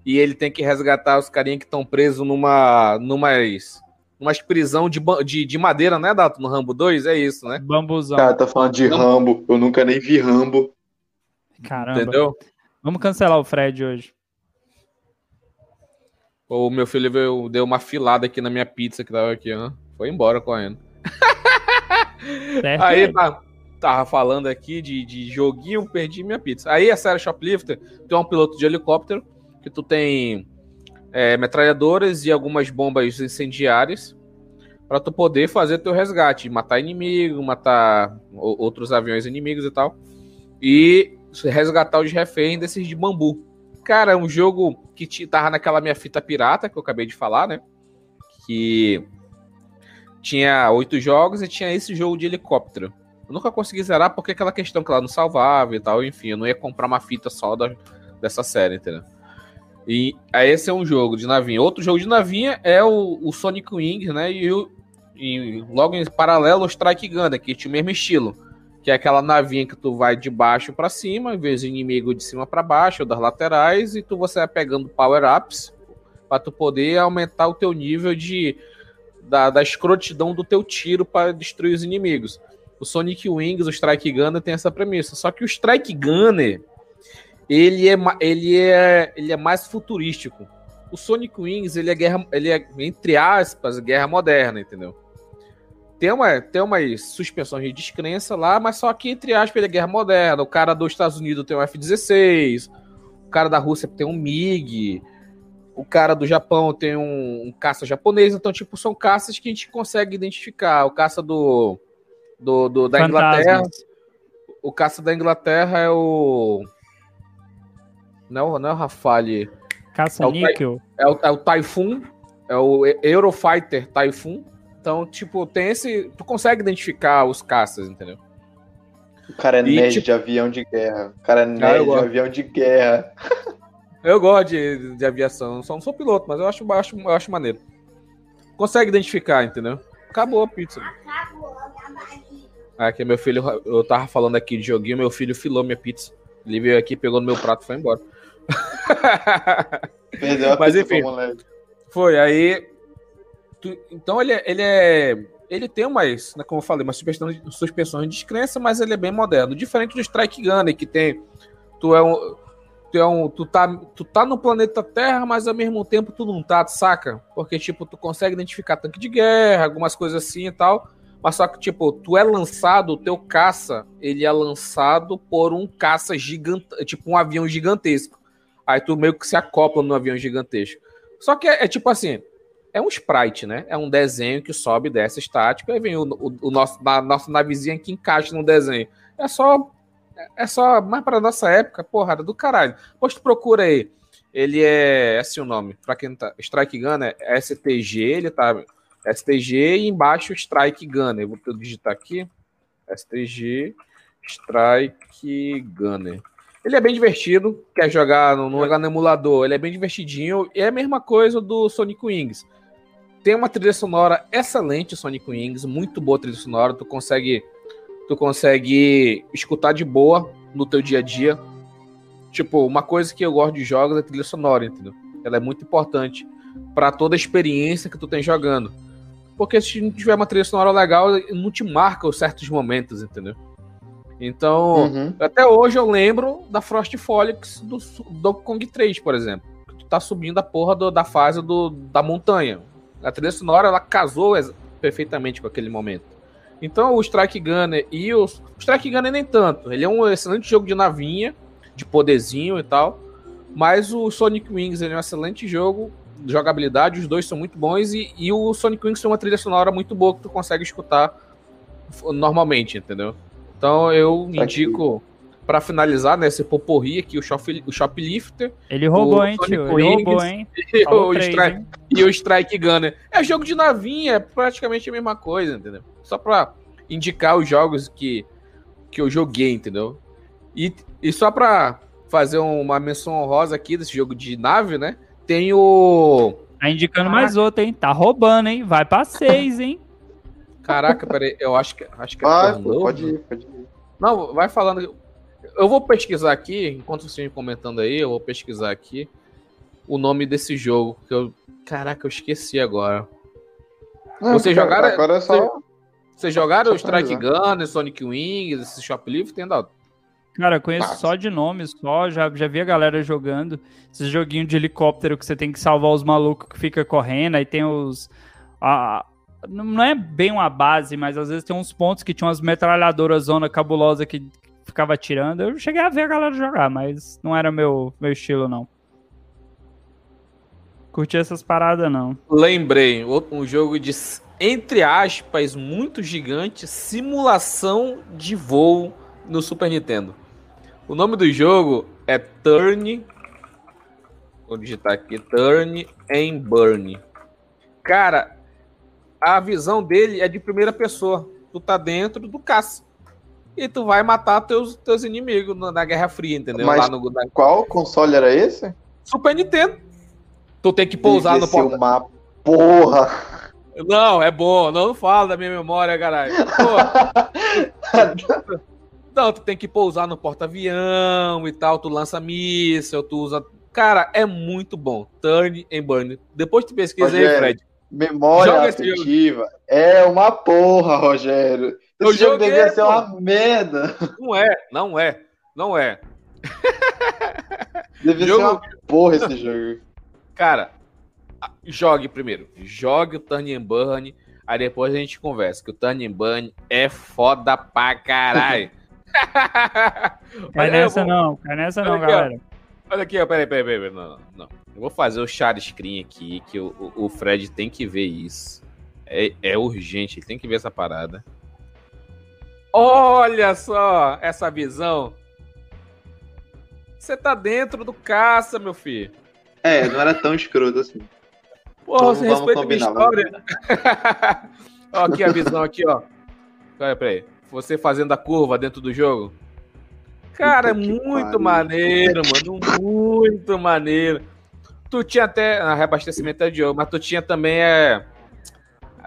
e ele tem que resgatar os carinhas que estão presos numa numas umas prisão de, de, de madeira, né, Dato, no Rambo 2? É isso, né? Bambuzão. Cara, tá falando de Rambo. Eu nunca nem vi Rambo. Caramba. Entendeu? Vamos cancelar o Fred hoje. O meu filho veio, deu uma filada aqui na minha pizza que tava aqui, ó. Foi embora correndo. Certo Aí tá, tava falando aqui de, de joguinho, perdi minha pizza. Aí a série Shoplifter tem um piloto de helicóptero que tu tem é, metralhadoras e algumas bombas incendiárias para tu poder fazer teu resgate, matar inimigo, matar outros aviões inimigos e tal. E resgatar os reféns desses de bambu. Cara, é um jogo que tava naquela minha fita pirata que eu acabei de falar, né? Que tinha oito jogos e tinha esse jogo de helicóptero. Eu nunca consegui zerar porque aquela questão que ela não salvava e tal, enfim, eu não ia comprar uma fita só da, dessa série, entendeu? E aí esse é um jogo de navinha. Outro jogo de navinha é o, o Sonic Wings, né? E, o, e logo em paralelo o Strike Gunner, que tinha o mesmo estilo. Que é aquela navinha que tu vai de baixo para cima, em vez de inimigo de cima para baixo, ou das laterais, e tu você vai pegando power-ups para tu poder aumentar o teu nível de da, da escrotidão do teu tiro para destruir os inimigos. O Sonic Wings, o Strike Gunner tem essa premissa. Só que o Strike Gunner, ele é, ele é, ele é mais futurístico. O Sonic Wings, ele é guerra, ele é entre aspas, guerra moderna, entendeu? Tem uma, tem umas suspensões de descrença lá, mas só que entre aspas ele é guerra moderna. O cara dos Estados Unidos tem um F-16, o cara da Rússia tem um MiG, o cara do Japão tem um, um, caça japonês, então, tipo, são caças que a gente consegue identificar. O caça do, do, do da Inglaterra. O caça da Inglaterra é o. Não, não é o Rafale. Caça é níquel. É o, é o Typhoon. É o Eurofighter Typhoon. Então, tipo, tem esse. Tu consegue identificar os caças, entendeu? O cara é e, nerd tipo... de avião de guerra. O cara é nerd de avião de guerra. Eu gosto de, de aviação, só não sou piloto, mas eu acho, eu acho, eu acho maneiro. consegue identificar, entendeu? Acabou a pizza. Aqui, meu filho, eu tava falando aqui de joguinho, meu filho filou minha pizza. Ele veio aqui, pegou no meu prato e foi embora. Perdeu a Mas pizza enfim. Foi, aí. tu- então ele, é- ele é. Ele tem umas, né, como eu falei, umas suspensões, suspensões de descrença, mas ele é bem moderno. Diferente do Strike Gunner, que tem. Tu é um. Tu, é um, tu, tá, tu tá no planeta Terra, mas ao mesmo tempo tu não tá, saca? Porque, tipo, tu consegue identificar tanque de guerra, algumas coisas assim e tal. Mas só que, tipo, tu é lançado, o teu caça, ele é lançado por um caça gigante, tipo um avião gigantesco. Aí tu meio que se acopla no avião gigantesco. Só que é, é tipo assim, é um sprite, né? É um desenho que sobe e desce estático, aí vem o, o, o nosso, na, nossa navezinha que encaixa no desenho. É só. É só. Mas pra nossa época, porra, era do caralho. Depois tu procura aí. Ele é. Assim o nome. Pra quem tá. Strike Gunner é STG, ele tá. STG e embaixo Strike Gunner. Vou digitar aqui. STG Strike Gunner. Ele é bem divertido, quer jogar no, no, no emulador, ele é bem divertidinho. E é a mesma coisa do Sonic Wings. Tem uma trilha sonora excelente, Sonic Wings, muito boa trilha sonora. Tu consegue, tu consegue escutar de boa no teu dia a dia. Tipo, uma coisa que eu gosto de jogos é a trilha sonora, entendeu? Ela é muito importante para toda a experiência que tu tem jogando. Porque se não tiver uma trilha sonora legal, não te marca os certos momentos, entendeu? Então, Uhum. até hoje eu lembro da Frost Folix do Donkey Kong 3, por exemplo. Que Tu tá subindo a porra do- da fase do, da montanha. A trilha sonora, ela casou perfeitamente com aquele momento. Então, o Strike Gunner e o... o Strike Gunner nem tanto. Ele é um excelente jogo de navinha, de poderzinho e tal. Mas o Sonic Wings é um excelente jogo de jogabilidade. Os dois são muito bons. E, e o Sonic Wings tem uma trilha sonora muito boa que tu consegue escutar normalmente, entendeu? Então eu indico, pra finalizar, né, esse poporri aqui, o, Shop, o Shoplifter Ele roubou, O hein, tio? Ele roubou, hein? e Falou o, três, Strike, hein? e o Strike Gunner. É jogo de navinha, é praticamente a mesma coisa, entendeu? Só pra indicar os jogos que, que eu joguei, entendeu? E, e só pra fazer uma menção honrosa aqui desse jogo de nave, né? Tem o. Tá indicando mais outro, hein? Tá roubando, hein? Vai pra seis, hein? Caraca, peraí, eu acho que, acho que é Ah, Tornado. pode ir, pode ir. Não, vai falando. Eu vou pesquisar aqui, enquanto vocês estão comentando aí, eu vou pesquisar aqui o nome desse jogo. Que eu, caraca, eu esqueci agora. Não, Vocês cara, jogaram- Agora é só. Vocês jogaram Só o Strike. Gunner, Sonic Wings, esse Shoplift? Ainda Cara, eu conheço só de nome, só. Já, já vi a galera jogando. Esses joguinhos de helicóptero que você tem que salvar os malucos que fica correndo. Aí tem os. a- não não é bem uma base, mas às vezes tem uns pontos que tinham umas metralhadoras zona cabulosa que ficava atirando. Eu cheguei a ver a galera jogar, mas não era meu, meu estilo, não. Curti essas paradas, não. Lembrei, um jogo de, entre aspas, muito gigante, simulação de voo no Super Nintendo. O nome do jogo é Turn. Vou digitar aqui: Turn and Burn. Cara, a visão dele é de primeira pessoa. Tu tá dentro do caça. E tu vai matar teus, teus inimigos na, Guerra Fria, entendeu? Mas- no na Qual console era esse? Super Nintendo. Tu tem que pousar Devia no porta. uma porra. Não, é bom. Não fala da minha memória, caralho. Não, tu tem que pousar no porta-avião e tal. Tu lança míssel, tu usa. Cara, é muito bom. Turn and burn. Depois tu pesquisa aí, Rogério, Fred. Memória Joga afetiva é uma porra, Rogério. Eu Esse jogo joguei, devia ser pô. uma merda. Não é, não é, não é. Devia Jogo- ser uma porra esse jogo. Cara, jogue primeiro. Jogue o Turn and Burn. Aí depois a gente conversa. Que o Turn and Burn é foda pra caralho. Cai Olha, eu nessa vou- não, cai nessa não, Olha aqui, ó. galera. Olha aqui, ó, peraí, peraí, peraí. peraí. Não, não, não. Eu vou fazer o share screen aqui, que o, o- o Fred tem que ver isso. É, é urgente, ele tem que ver essa parada. Olha só essa visão. Você tá dentro do caça, meu filho. É, não era tão escroto assim. Porra, Vamos- você respeita a minha história. ó, aqui a visão aqui, ó. Peraí, peraí. Você fazendo a curva dentro do jogo. Cara, é muito pariu. maneiro, mano. Muito maneiro. Tu tinha até. A reabastecimento é de jogo, mas tu tinha também é,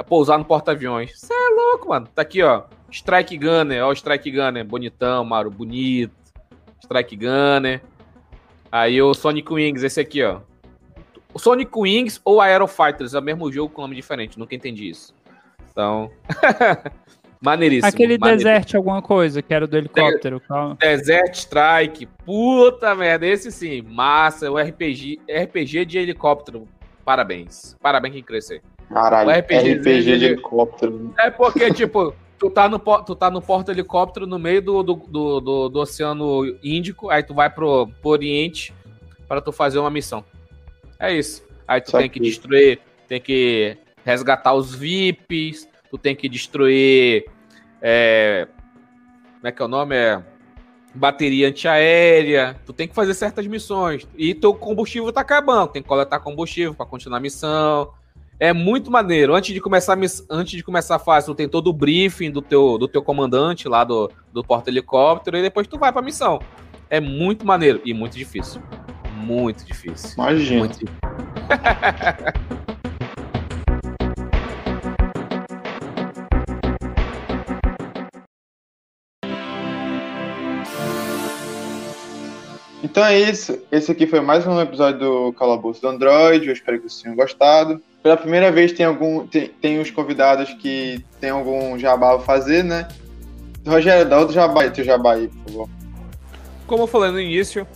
pousar no porta-aviões. Você é louco, mano. Tá aqui, ó. Strike Gunner, ó, o Strike Gunner, bonitão, Maru, bonito. Strike Gunner. Aí o Sonic Wings, esse aqui, ó. O Sonic Wings ou Aero Fighters é o mesmo jogo com nome diferente, nunca entendi isso. Então, maneiríssimo. Aquele maneiríssimo. Desert alguma coisa, que era do helicóptero. calma. Desert Strike, puta merda, esse sim, massa, o RPG, RPG de helicóptero, parabéns, parabéns quem crescer. Caralho, O RPG, RPG RPG de de- helicóptero. É porque, tipo, tu tá no, tu tá no porta-helicóptero no meio do, do, do, do- do Oceano Índico, aí tu vai pro, pro Oriente para tu fazer uma missão. É isso. Aí tu Só tem que que- destruir, tem que resgatar os VIPs, tu tem que destruir. É, como é que é o nome? É bateria antiaérea. Tu tem que fazer certas missões. E teu combustível tá acabando. Tem que coletar combustível para continuar a missão. É muito maneiro. Antes de começar antes de começar a fase, tu tem todo o briefing do teu, do teu comandante lá do, do porta-helicóptero e depois tu vai pra missão. É muito maneiro e muito difícil. Muito difícil. Imagina. Muito difícil. Então é isso. Esse aqui foi mais um episódio do Calabouço do Android. Eu espero que vocês tenham gostado. Pela primeira vez tem algum. Tem, tem os convidados que tem algum jabá a fazer, né? Rogério, dá outro jabá aí, teu jabá aí, por favor. Como eu falei no início,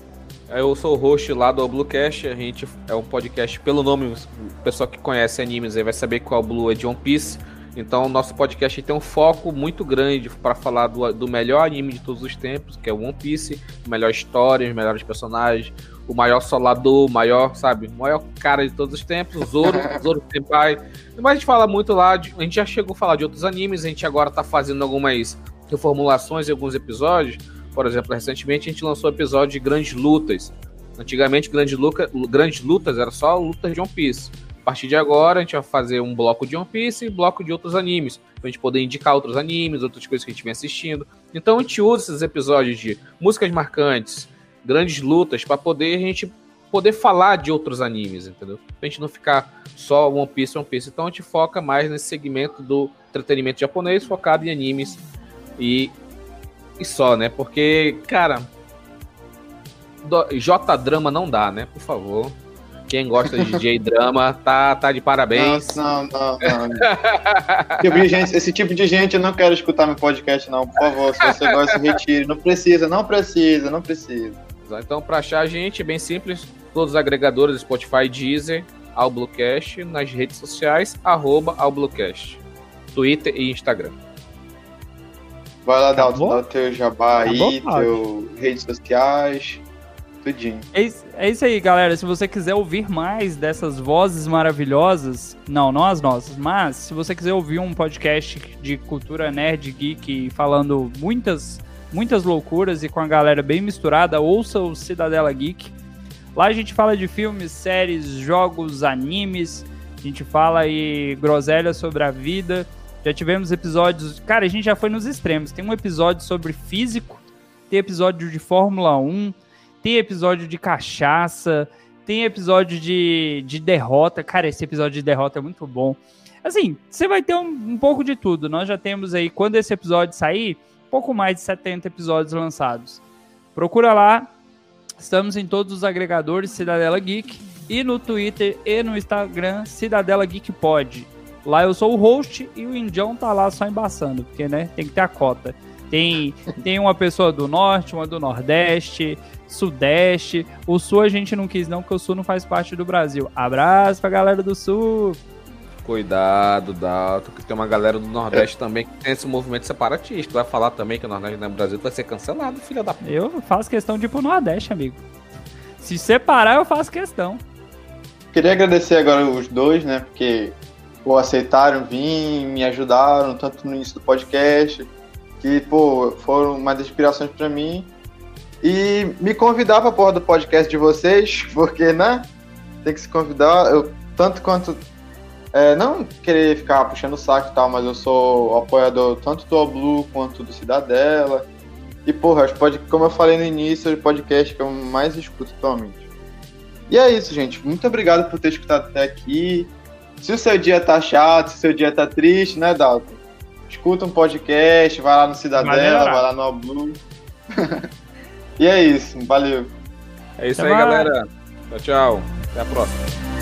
eu sou o host lá do Bluecast. A gente é um podcast pelo nome, o pessoal que conhece animes aí vai saber qual Blue é de One Piece. Então, o nosso podcast tem um foco muito grande para falar do, do melhor anime de todos os tempos, que é o One Piece, melhor história, os melhores personagens, o maior solador, o maior, sabe, o maior cara de todos os tempos, o Zoro, Zoro Senpai. Mas a gente fala muito lá, de- a gente já chegou a falar de outros animes, a gente agora tá fazendo algumas reformulações em alguns episódios. Por exemplo, recentemente a gente lançou o episódio de grandes lutas. Antigamente, grandes, luca, grandes lutas era só lutas de One Piece. A partir de agora, a gente vai fazer um bloco de One Piece e um bloco de outros animes. Pra gente poder indicar outros animes, outras coisas que a gente vem assistindo. Então a gente usa esses episódios de músicas marcantes, grandes lutas, para poder a gente poder falar de outros animes, entendeu? Pra gente não ficar só One Piece, One Piece. Então a gente foca mais nesse segmento do entretenimento japonês, focado em animes e, e só, né? Porque, cara, J-drama não dá, né? Por favor. Quem gosta de J-drama tá, tá de parabéns. Não, não, não. não. Tipo gente- esse tipo de gente eu não quero escutar meu podcast, não. Por favor, se você gosta, retire. Não precisa, não precisa, não precisa. Então, pra achar a gente, é bem simples. Todos os agregadores, Spotify, Deezer, ao Bluecast, nas redes sociais, arroba ao Bluecast. Twitter e Instagram. Vai lá? Dalton, dá o teu jabá Acabou, aí, teu redes sociais, tudinho. É isso, é isso aí, galera. Se você quiser ouvir mais dessas vozes maravilhosas, não, não as nossas, mas se você quiser ouvir um podcast de cultura nerd geek falando muitas, muitas loucuras e com a galera bem misturada, ouça o Cidadela Geek. Lá a gente fala de filmes, séries, jogos, animes. A gente fala aí groselha sobre a vida. Já tivemos episódios. Cara, a gente já foi nos extremos. Tem um episódio sobre físico, tem episódio de Fórmula 1, tem episódio de cachaça, tem episódio de, de derrota. Cara, esse episódio de derrota é muito bom. Assim, você vai ter um, um pouco de tudo. Nós já temos aí, quando esse episódio sair, pouco mais de 70 episódios lançados. Procura lá. Estamos em todos os agregadores Cidadela Geek e no Twitter e no Instagram Cidadela Geek Pod. Lá eu sou o host e o Indião tá lá só embaçando, porque né, tem que ter a cota. Tem, tem uma pessoa do norte, uma do nordeste, sudeste. O sul a gente não quis não, porque o sul não faz parte do Brasil. Abraço pra galera do sul. Cuidado, Dalton, que tem uma galera do Nordeste também que tem esse movimento separatista. Vai falar também que o Nordeste não é Brasil vai ser cancelado, filha da puta. Eu faço questão de ir pro nordeste, amigo. Se separar, eu faço questão. Queria agradecer agora os dois, né? Porque pô, aceitaram vir, me ajudaram, tanto no início do podcast, que, pô, foram uma das inspirações pra mim. E me convidar pra porra do podcast de vocês, porque, né? Tem que se convidar, eu, tanto quanto. é, não querer ficar puxando o saco e tal, mas eu sou apoiador tanto do Blue quanto do Cidadela. E, porra, pod... como eu falei no início, é o podcast que eu mais escuto atualmente. E é isso, gente. Muito obrigado por ter escutado até aqui. Se o seu dia tá chato, se o seu dia tá triste, né, Dalton? Escuta um podcast, vai lá no Cidadela, vai lá no Blue. e é isso, valeu. É isso Até aí, mais. galera. Tchau, tchau. Até a próxima.